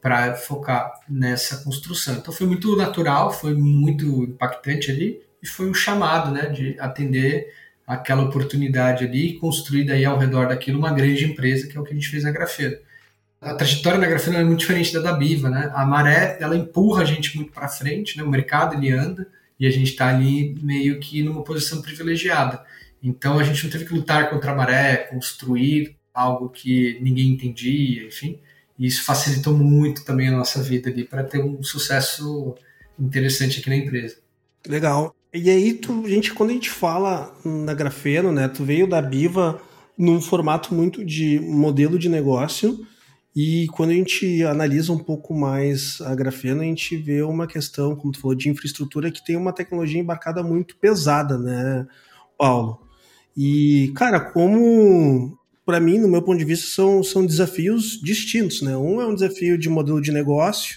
para focar nessa construção. Então foi muito natural, foi muito impactante ali e foi um chamado, né, de atender aquela oportunidade ali e construir daí ao redor daquilo uma grande empresa, que é o que a gente fez na Grafeira. A trajetória na Grafeira é muito diferente da da Biva, né? A maré, ela empurra a gente muito para frente, né? O mercado ele anda e a gente está ali meio que numa posição privilegiada. Então a gente não teve que lutar contra a maré, construir algo que ninguém entendia, enfim. E isso facilitou muito também a nossa vida ali para ter um sucesso interessante aqui na empresa. Legal. E aí, tu, gente, quando a gente fala na Grafeno, né, tu veio da Biva num formato muito de modelo de negócio, e quando a gente analisa um pouco mais a Grafeno, a gente vê uma questão, como tu falou, de infraestrutura que tem uma tecnologia embarcada muito pesada, né, Paulo? E, cara, como para mim, no meu ponto de vista, são, são desafios distintos, né? Um é um desafio de modelo de negócio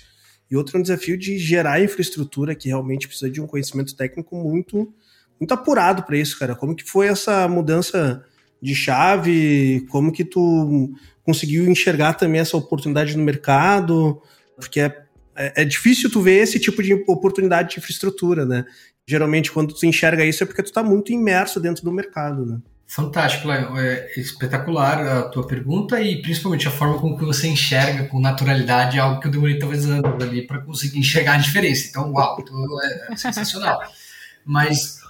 e outro é um desafio de gerar infraestrutura que realmente precisa de um conhecimento técnico muito muito apurado para isso, cara. Como que foi essa mudança de chave? Como que tu conseguiu enxergar também essa oportunidade no mercado? Porque é é, é, difícil tu ver esse tipo de oportunidade de infraestrutura, né? Geralmente, quando tu enxerga isso, é porque tu está muito imerso dentro do mercado, né? Fantástico, Léo. É espetacular a tua pergunta e principalmente a forma como que você enxerga com naturalidade algo que eu demorei talvez anos ali para conseguir enxergar a diferença. Então, uau, é, é sensacional. Mas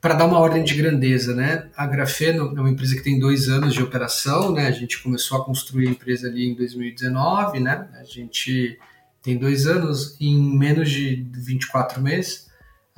para dar uma ordem de grandeza, né? A Grafeno é uma empresa que tem dois anos de operação, né? A gente começou a construir a empresa ali em 2019, né? A gente tem dois anos, em menos de 24 meses,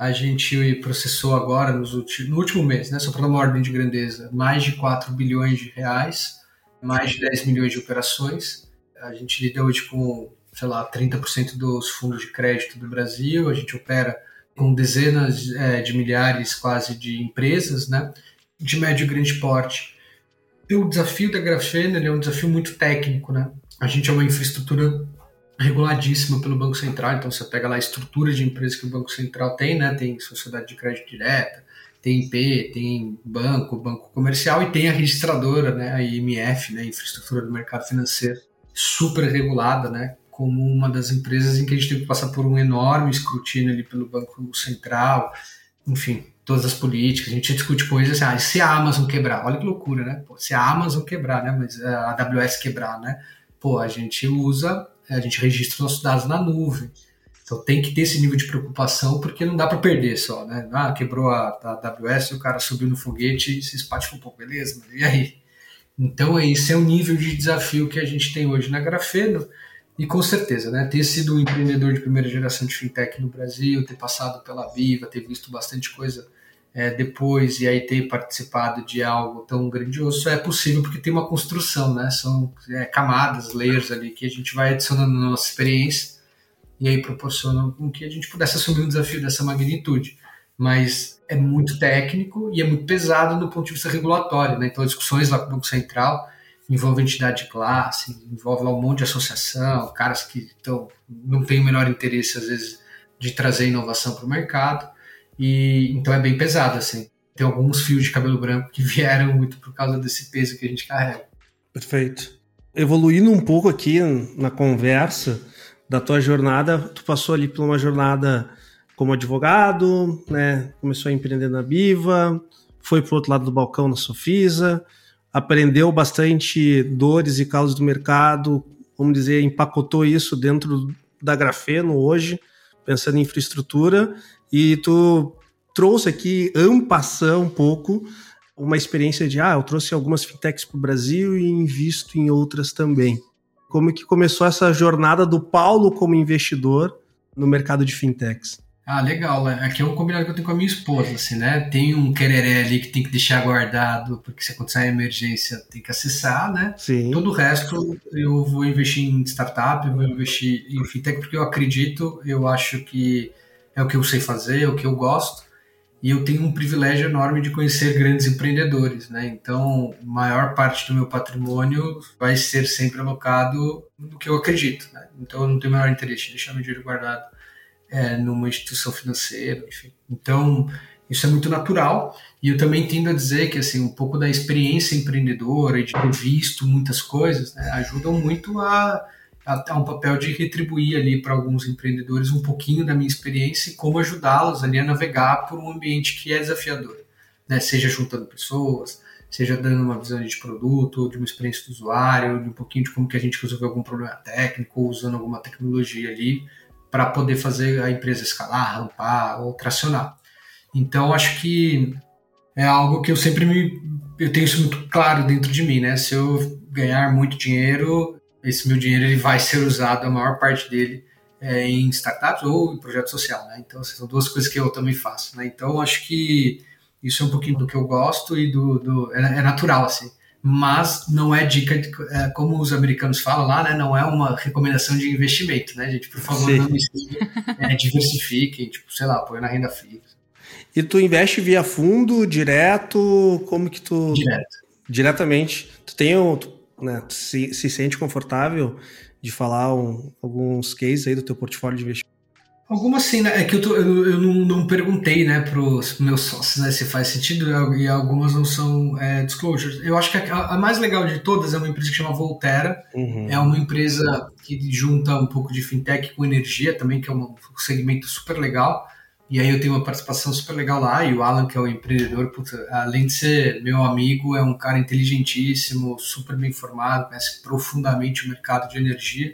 a gente processou agora, nos últimos, no último mês, né? Só para dar uma ordem de grandeza, mais de 4 bilhões de reais, mais de 10 milhões de operações. A gente lida hoje com, sei lá, 30% dos fundos de crédito do Brasil, a gente opera com dezenas é, de milhares quase de empresas, né, de médio e grande porte. E o desafio da Grafena é um desafio muito técnico, né? A gente é uma infraestrutura reguladíssima pelo Banco Central, então você pega lá a estrutura de empresas que o Banco Central tem, né? Tem sociedade de crédito direta, tem IP, tem banco, banco comercial e tem a registradora, né? A IMF, né? Infraestrutura do mercado financeiro, super regulada, né? como uma das empresas em que a gente teve que passar por um enorme escrutínio ali pelo Banco Central, enfim, todas as políticas. A gente discute coisas assim, ah, se a Amazon quebrar, olha que loucura, né? Pô, se a Amazon quebrar, né? Mas a AWS quebrar, né? Pô, a gente usa, a gente registra nossos dados na nuvem. Então tem que ter esse nível de preocupação, porque não dá para perder só, né? Ah, quebrou a, a AWS, o cara subiu no foguete e se espate um pouco, beleza, e aí? Então esse é o nível de desafio que a gente tem hoje na Grafeno, e com certeza, né, ter sido um empreendedor de primeira geração de fintech no Brasil, ter passado pela Viva, ter visto bastante coisa é, depois e aí ter participado de algo tão grandioso, é possível porque tem uma construção, né? São é, camadas, layers ali que a gente vai adicionando na nossa experiência e aí proporcionam com que a gente pudesse assumir um desafio dessa magnitude. Mas é muito técnico e é muito pesado do ponto de vista regulatório, né? Então, discussões lá com o Banco Central envolve entidade de classe, envolve lá um monte de associação, caras que então, não têm o menor interesse, às vezes, de trazer inovação para o mercado. E então é bem pesado, assim. Tem alguns fios de cabelo branco que (laughs) vieram muito por causa desse peso que a gente carrega. Perfeito. Evoluindo um pouco aqui na conversa da tua jornada, tu passou ali por uma jornada como advogado, né? Começou a empreender na Biva, foi pro outro lado do balcão na Sofisa, aprendeu bastante dores e calos do mercado, vamos dizer, empacotou isso dentro da Grafeno hoje, pensando em infraestrutura, e tu trouxe aqui, ampassar um pouco, uma experiência de, ah, eu trouxe algumas fintechs para o Brasil e invisto em outras também. Como que começou essa jornada do Paulo como investidor no mercado de fintechs? Ah, legal. Aqui é um combinado que eu tenho com a minha esposa, assim, né? Tem um quereré ali que tem que deixar guardado, porque se acontecer uma emergência tem que acessar, né? Sim. Todo o resto eu vou investir em startup, eu vou investir em fintech, porque eu acredito, eu acho que é o que eu sei fazer, é o que eu gosto, e eu tenho um privilégio enorme de conhecer grandes empreendedores, né? Então, maior parte do meu patrimônio vai ser sempre alocado no que eu acredito, né? Então, eu não tenho o menor interesse de deixar meu dinheiro guardado é, numa instituição financeira, enfim. Então, isso é muito natural. E eu também tendo a dizer que assim, um pouco da experiência empreendedora e de ter visto muitas coisas né, ajudam muito a, a, a um papel de retribuir ali para alguns empreendedores um pouquinho da minha experiência e como ajudá-los ali a navegar por um ambiente que é desafiador, né? seja juntando pessoas, seja dando uma visão de produto, de uma experiência do usuário, de um pouquinho de como que a gente resolveu algum problema técnico, usando alguma tecnologia ali para poder fazer a empresa escalar, rampar ou tracionar. Então, acho que é algo que eu sempre me. Eu tenho isso muito claro dentro de mim, né? Se eu ganhar muito dinheiro, esse meu dinheiro ele vai ser usado, a maior parte dele, é, em startups ou em projeto social, né? Então, são duas coisas que eu também faço, né? Então, acho que isso é um pouquinho do que eu gosto e do. do é, é natural, assim mas não é dica, de, é, como os americanos falam lá, né, não é uma recomendação de investimento, né, gente? Por favor, Sim. não é, diversifiquem, tipo, sei lá, põe na renda fixa. E tu investe via fundo, direto, como que tu... Direto. Diretamente. Tu tem, tu, né, se, se sente confortável de falar um, alguns cases aí do teu portfólio de investimento? Algumas sim, né? É que eu, tô, eu, eu não, não, perguntei, né, pros meus sócios, né, se faz sentido, e algumas não são é, disclosures. Eu acho que a, a, mais legal de todas é uma empresa que chama Volterra. Uhum. É uma empresa que junta um pouco de fintech com energia também, que é um segmento super legal. E aí eu tenho uma participação super legal lá, e o Alan, que é o empreendedor, puta, além de ser meu amigo, é um cara inteligentíssimo, super bem formado, conhece profundamente o mercado de energia.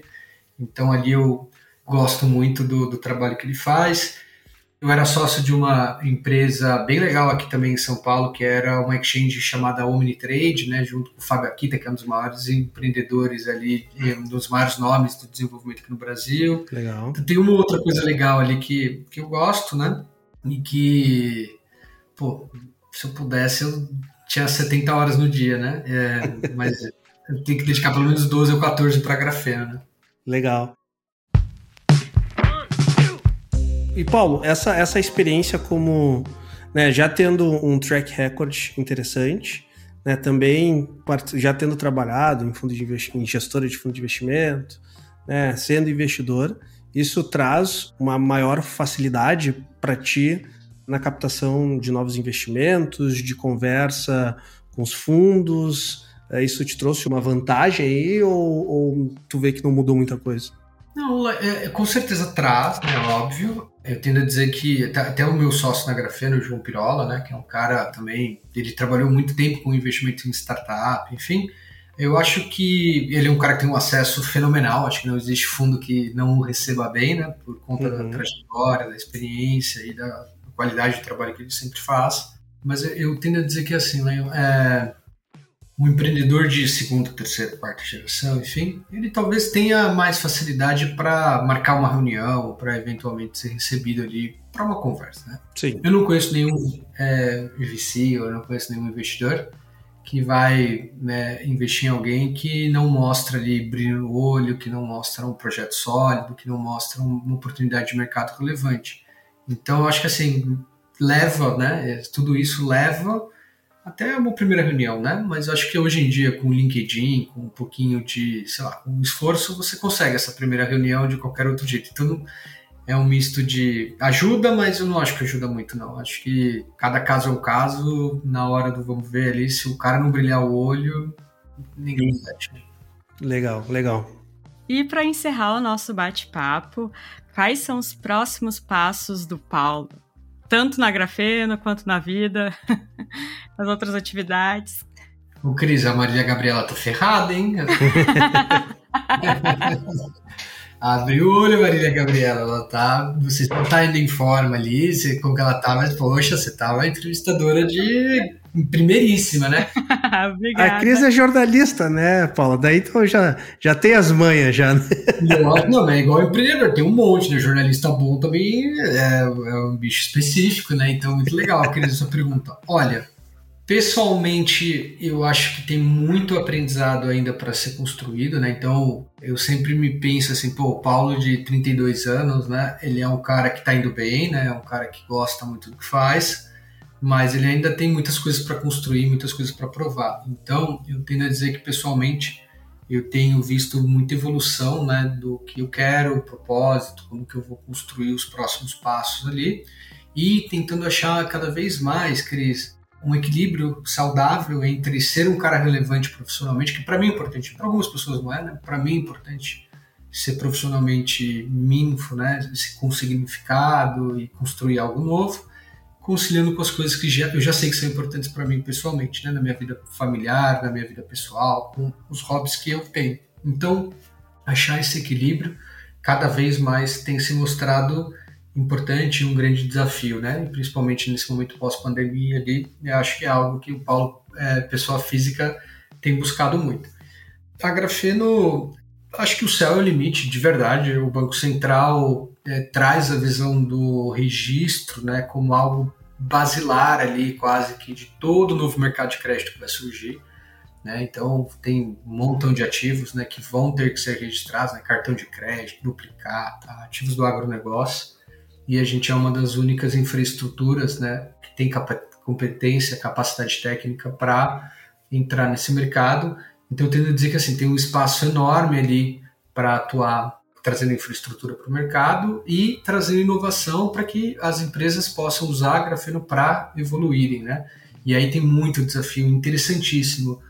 Então ali eu gosto muito do, do trabalho que ele faz. Eu era sócio de uma empresa bem legal aqui também em São Paulo, que era uma exchange chamada Omnitrade, né, junto com o Fábio Akita, que é um dos maiores empreendedores ali, um dos maiores nomes do desenvolvimento aqui no Brasil. Legal. Então, tem uma outra coisa legal ali que, que eu gosto, né, e que, pô, se eu pudesse, eu tinha 70 horas no dia, né, é, mas eu tenho que dedicar pelo menos 12 ou 14 para grafeno, né. Legal. E Paulo, essa, essa experiência como né, já tendo um track record interessante, né, também já tendo trabalhado em fundo de em gestora de fundo de investimento, né, sendo investidor, isso traz uma maior facilidade para ti na captação de novos investimentos, de conversa com os fundos. É, isso te trouxe uma vantagem aí ou, ou tu vê que não mudou muita coisa? Não, é, com certeza traz, é óbvio. Eu tendo a dizer que até o meu sócio na Grafena, o João Pirola, né, que é um cara também, ele trabalhou muito tempo com investimento em startup, enfim. Eu acho que ele é um cara que tem um acesso fenomenal, acho que não existe fundo que não o receba bem, né, por conta uhum. da trajetória, da experiência e da qualidade de trabalho que ele sempre faz. Mas eu tendo a dizer que, assim, Leon, é, um empreendedor de segunda, terceira, quarta geração, enfim, ele talvez tenha mais facilidade para marcar uma reunião, para eventualmente ser recebido ali para uma conversa, né? Sim. Eu não conheço nenhum é, VC, eu não conheço nenhum investidor que vai né, investir em alguém que não mostra ali brilho no olho, que não mostra um projeto sólido, que não mostra uma oportunidade de mercado relevante. Então, eu acho que assim, leva, né, tudo isso leva até uma primeira reunião, né? Mas acho que hoje em dia, com o LinkedIn, com um pouquinho de, sei lá, com esforço, você consegue essa primeira reunião de qualquer outro jeito. Então, é um misto de ajuda, mas eu não acho que ajuda muito, não. Acho que cada caso é um caso, na hora do vamos ver ali, se o cara não brilhar o olho, ninguém mexe. Legal, legal. E para encerrar o nosso bate-papo, quais são os próximos passos do Paulo? Tanto na grafeno quanto na vida, (laughs) nas outras atividades. O Cris, a Maria Gabriela tá ferrada, hein? (laughs) Abre o olho, Marília Gabriela. Ela tá. Você não tá indo em forma ali, você, como que ela tá, mas poxa, você tá uma entrevistadora de primeiríssima, né? (laughs) Obrigada. A Cris é jornalista, né, Paula? Daí então já, já tem as manhas já. Né? Não, não, é igual empreendedor, tem um monte, né? Jornalista bom também é, é um bicho específico, né? Então, muito legal, Cris, essa pergunta. Olha, Pessoalmente, eu acho que tem muito aprendizado ainda para ser construído, né? Então, eu sempre me penso assim, pô, o Paulo de 32 anos, né? Ele é um cara que está indo bem, né? É um cara que gosta muito do que faz, mas ele ainda tem muitas coisas para construir, muitas coisas para provar. Então, eu tendo a dizer que pessoalmente eu tenho visto muita evolução, né, do que eu quero, o propósito, como que eu vou construir os próximos passos ali e tentando achar cada vez mais, Cris, um equilíbrio saudável entre ser um cara relevante profissionalmente, que para mim é importante, para algumas pessoas não é, né? Para mim é importante ser profissionalmente minfo, né? Com significado e construir algo novo, conciliando com as coisas que já, eu já sei que são importantes para mim pessoalmente, né? Na minha vida familiar, na minha vida pessoal, com os hobbies que eu tenho. Então, achar esse equilíbrio cada vez mais tem se mostrado importante e um grande desafio, né? E principalmente nesse momento pós-pandemia ali, eu acho que é algo que o Paulo, é, pessoa física, tem buscado muito. A Grafeno, acho que o céu é o limite, de verdade. O Banco Central é, traz a visão do registro, né, como algo basilar ali, quase que de todo o novo mercado de crédito que vai surgir. Né? Então, tem um montão de ativos né, que vão ter que ser registrados, né? cartão de crédito, duplicata, ativos do agronegócio e a gente é uma das únicas infraestruturas né, que tem competência, capacidade técnica para entrar nesse mercado. Então, eu tendo a dizer que assim, tem um espaço enorme ali para atuar trazendo infraestrutura para o mercado e trazendo inovação para que as empresas possam usar grafeno para evoluírem, né? E aí tem muito desafio interessantíssimo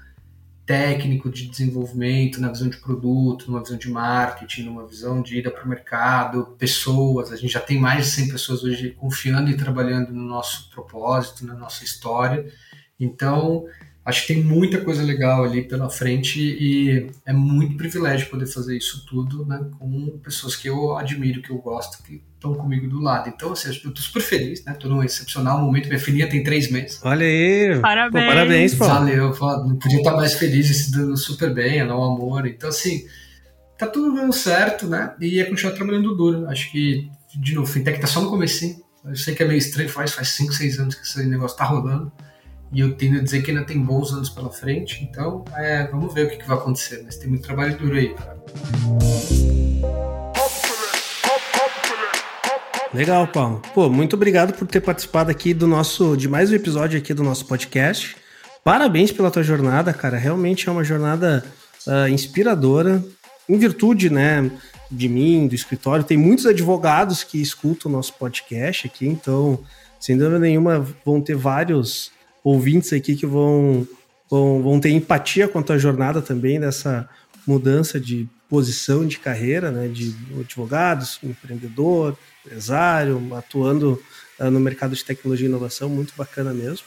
técnico de desenvolvimento, na visão de produto, numa visão de marketing, numa visão de ida para o mercado, pessoas. A gente já tem mais de 100 pessoas hoje confiando e trabalhando no nosso propósito, na nossa história. Então, acho que tem muita coisa legal ali pela frente e é muito privilégio poder fazer isso tudo né, com pessoas que eu admiro, que eu gosto, que estão comigo do lado. Então, assim, eu estou super feliz, né? Estou num excepcional momento. Minha filhinha tem três meses. Olha aí! Parabéns! Pô, parabéns, pô. Valeu, não podia estar mais feliz, se dando super bem, ela é um amor. Então, assim, tá tudo dando certo, né? E é continuar trabalhando duro. Acho que, de novo, fintech tá só no começo. Eu sei que é meio estranho, faz, faz cinco, seis anos que esse negócio tá rolando e eu tendo a dizer que ainda tem bons anos pela frente, então é, vamos ver o que, que, vai acontecer, mas tem muito trabalho duro aí. Cara. Legal, Paulo. Pô, muito obrigado por ter participado aqui do nosso, de mais um episódio aqui do nosso podcast. Parabéns pela tua jornada, cara. Realmente é uma jornada uh, inspiradora. Em virtude, né, de mim, do escritório, tem muitos advogados que escutam o nosso podcast aqui, então, sem dúvida nenhuma, vão ter vários ouvintes aqui que vão, vão, vão ter empatia a tua jornada também dessa mudança de posição de carreira, né, de advogados, empreendedor, empresário, atuando uh, no mercado de tecnologia e inovação, muito bacana mesmo.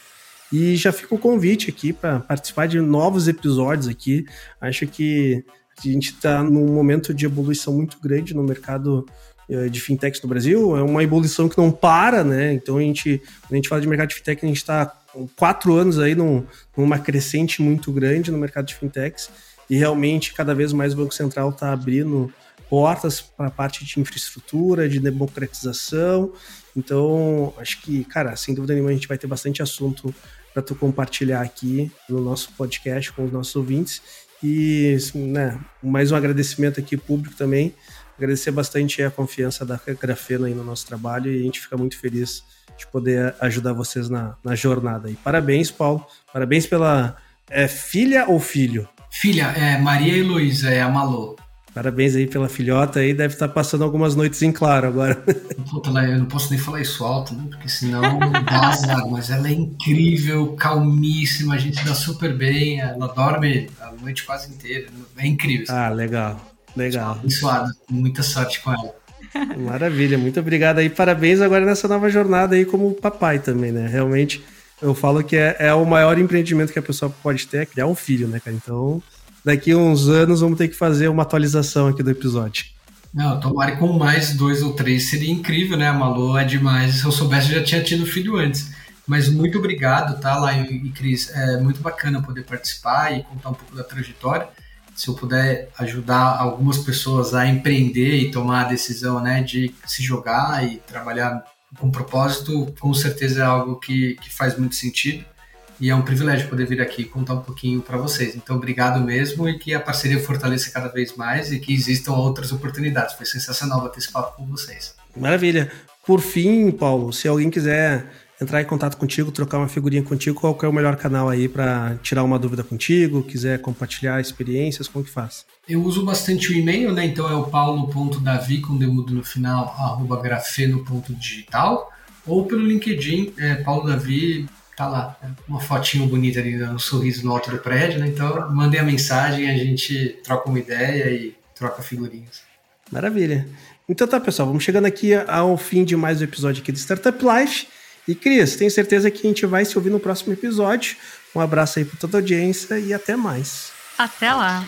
E já fica o convite aqui para participar de novos episódios aqui. Acho que a gente está num momento de evolução muito grande no mercado uh, de fintechs no Brasil. É uma evolução que não para, né? Então a gente, quando a gente fala de mercado de fintech, a gente está quatro anos aí num, numa crescente muito grande no mercado de fintechs e realmente cada vez mais o Banco Central está abrindo portas para a parte de infraestrutura, de democratização. Então, acho que, cara, sem dúvida nenhuma, a gente vai ter bastante assunto para tu compartilhar aqui no nosso podcast com os nossos ouvintes. E, né, mais um agradecimento aqui público também. Agradecer bastante a confiança da Grafena aí no nosso trabalho e a gente fica muito feliz de poder ajudar vocês na, na jornada aí. Parabéns, Paulo. Parabéns pela. É filha ou filho? Filha, é Maria Heloísa, é a Malô. Parabéns aí pela filhota aí, deve estar passando algumas noites em claro agora. (laughs) Puta, eu não posso nem falar isso alto, né? Porque senão mas ela é incrível, calmíssima, a gente dá super bem, ela dorme a noite quase inteira, é incrível. Ah, legal, legal. Abençoada, muita sorte com ela. (laughs) Maravilha, muito obrigado aí. Parabéns agora nessa nova jornada aí como papai também, né? Realmente, eu falo que é, é o maior empreendimento que a pessoa pode ter, é criar um filho, né, cara? Então, daqui a uns anos vamos ter que fazer uma atualização aqui do episódio. Não, tomara com mais dois ou três seria incrível, né? A Malu é demais. Se eu soubesse, eu já tinha tido filho antes. Mas muito obrigado, tá, Laio e Cris? É muito bacana poder participar e contar um pouco da trajetória se eu puder ajudar algumas pessoas a empreender e tomar a decisão né, de se jogar e trabalhar com propósito, com certeza é algo que, que faz muito sentido. E é um privilégio poder vir aqui contar um pouquinho para vocês. Então, obrigado mesmo e que a parceria fortaleça cada vez mais e que existam outras oportunidades. Foi sensacional bater esse papo com vocês. Maravilha. Por fim, Paulo, se alguém quiser entrar em contato contigo, trocar uma figurinha contigo, qual é o melhor canal aí para tirar uma dúvida contigo, quiser compartilhar experiências, como que faz? Eu uso bastante o e-mail, né? Então é o paulo.davi com demudo no final, arroba grafeno.digital, ou pelo LinkedIn, é, Paulo Davi, tá lá, é uma fotinho bonita ali, um sorriso no alto do prédio, né? Então mandem a mensagem, a gente troca uma ideia e troca figurinhas. Maravilha. Então tá, pessoal, vamos chegando aqui ao fim de mais um episódio aqui do Startup Life. E Cris, tenho certeza que a gente vai se ouvir no próximo episódio. Um abraço aí para toda a audiência e até mais. Até lá.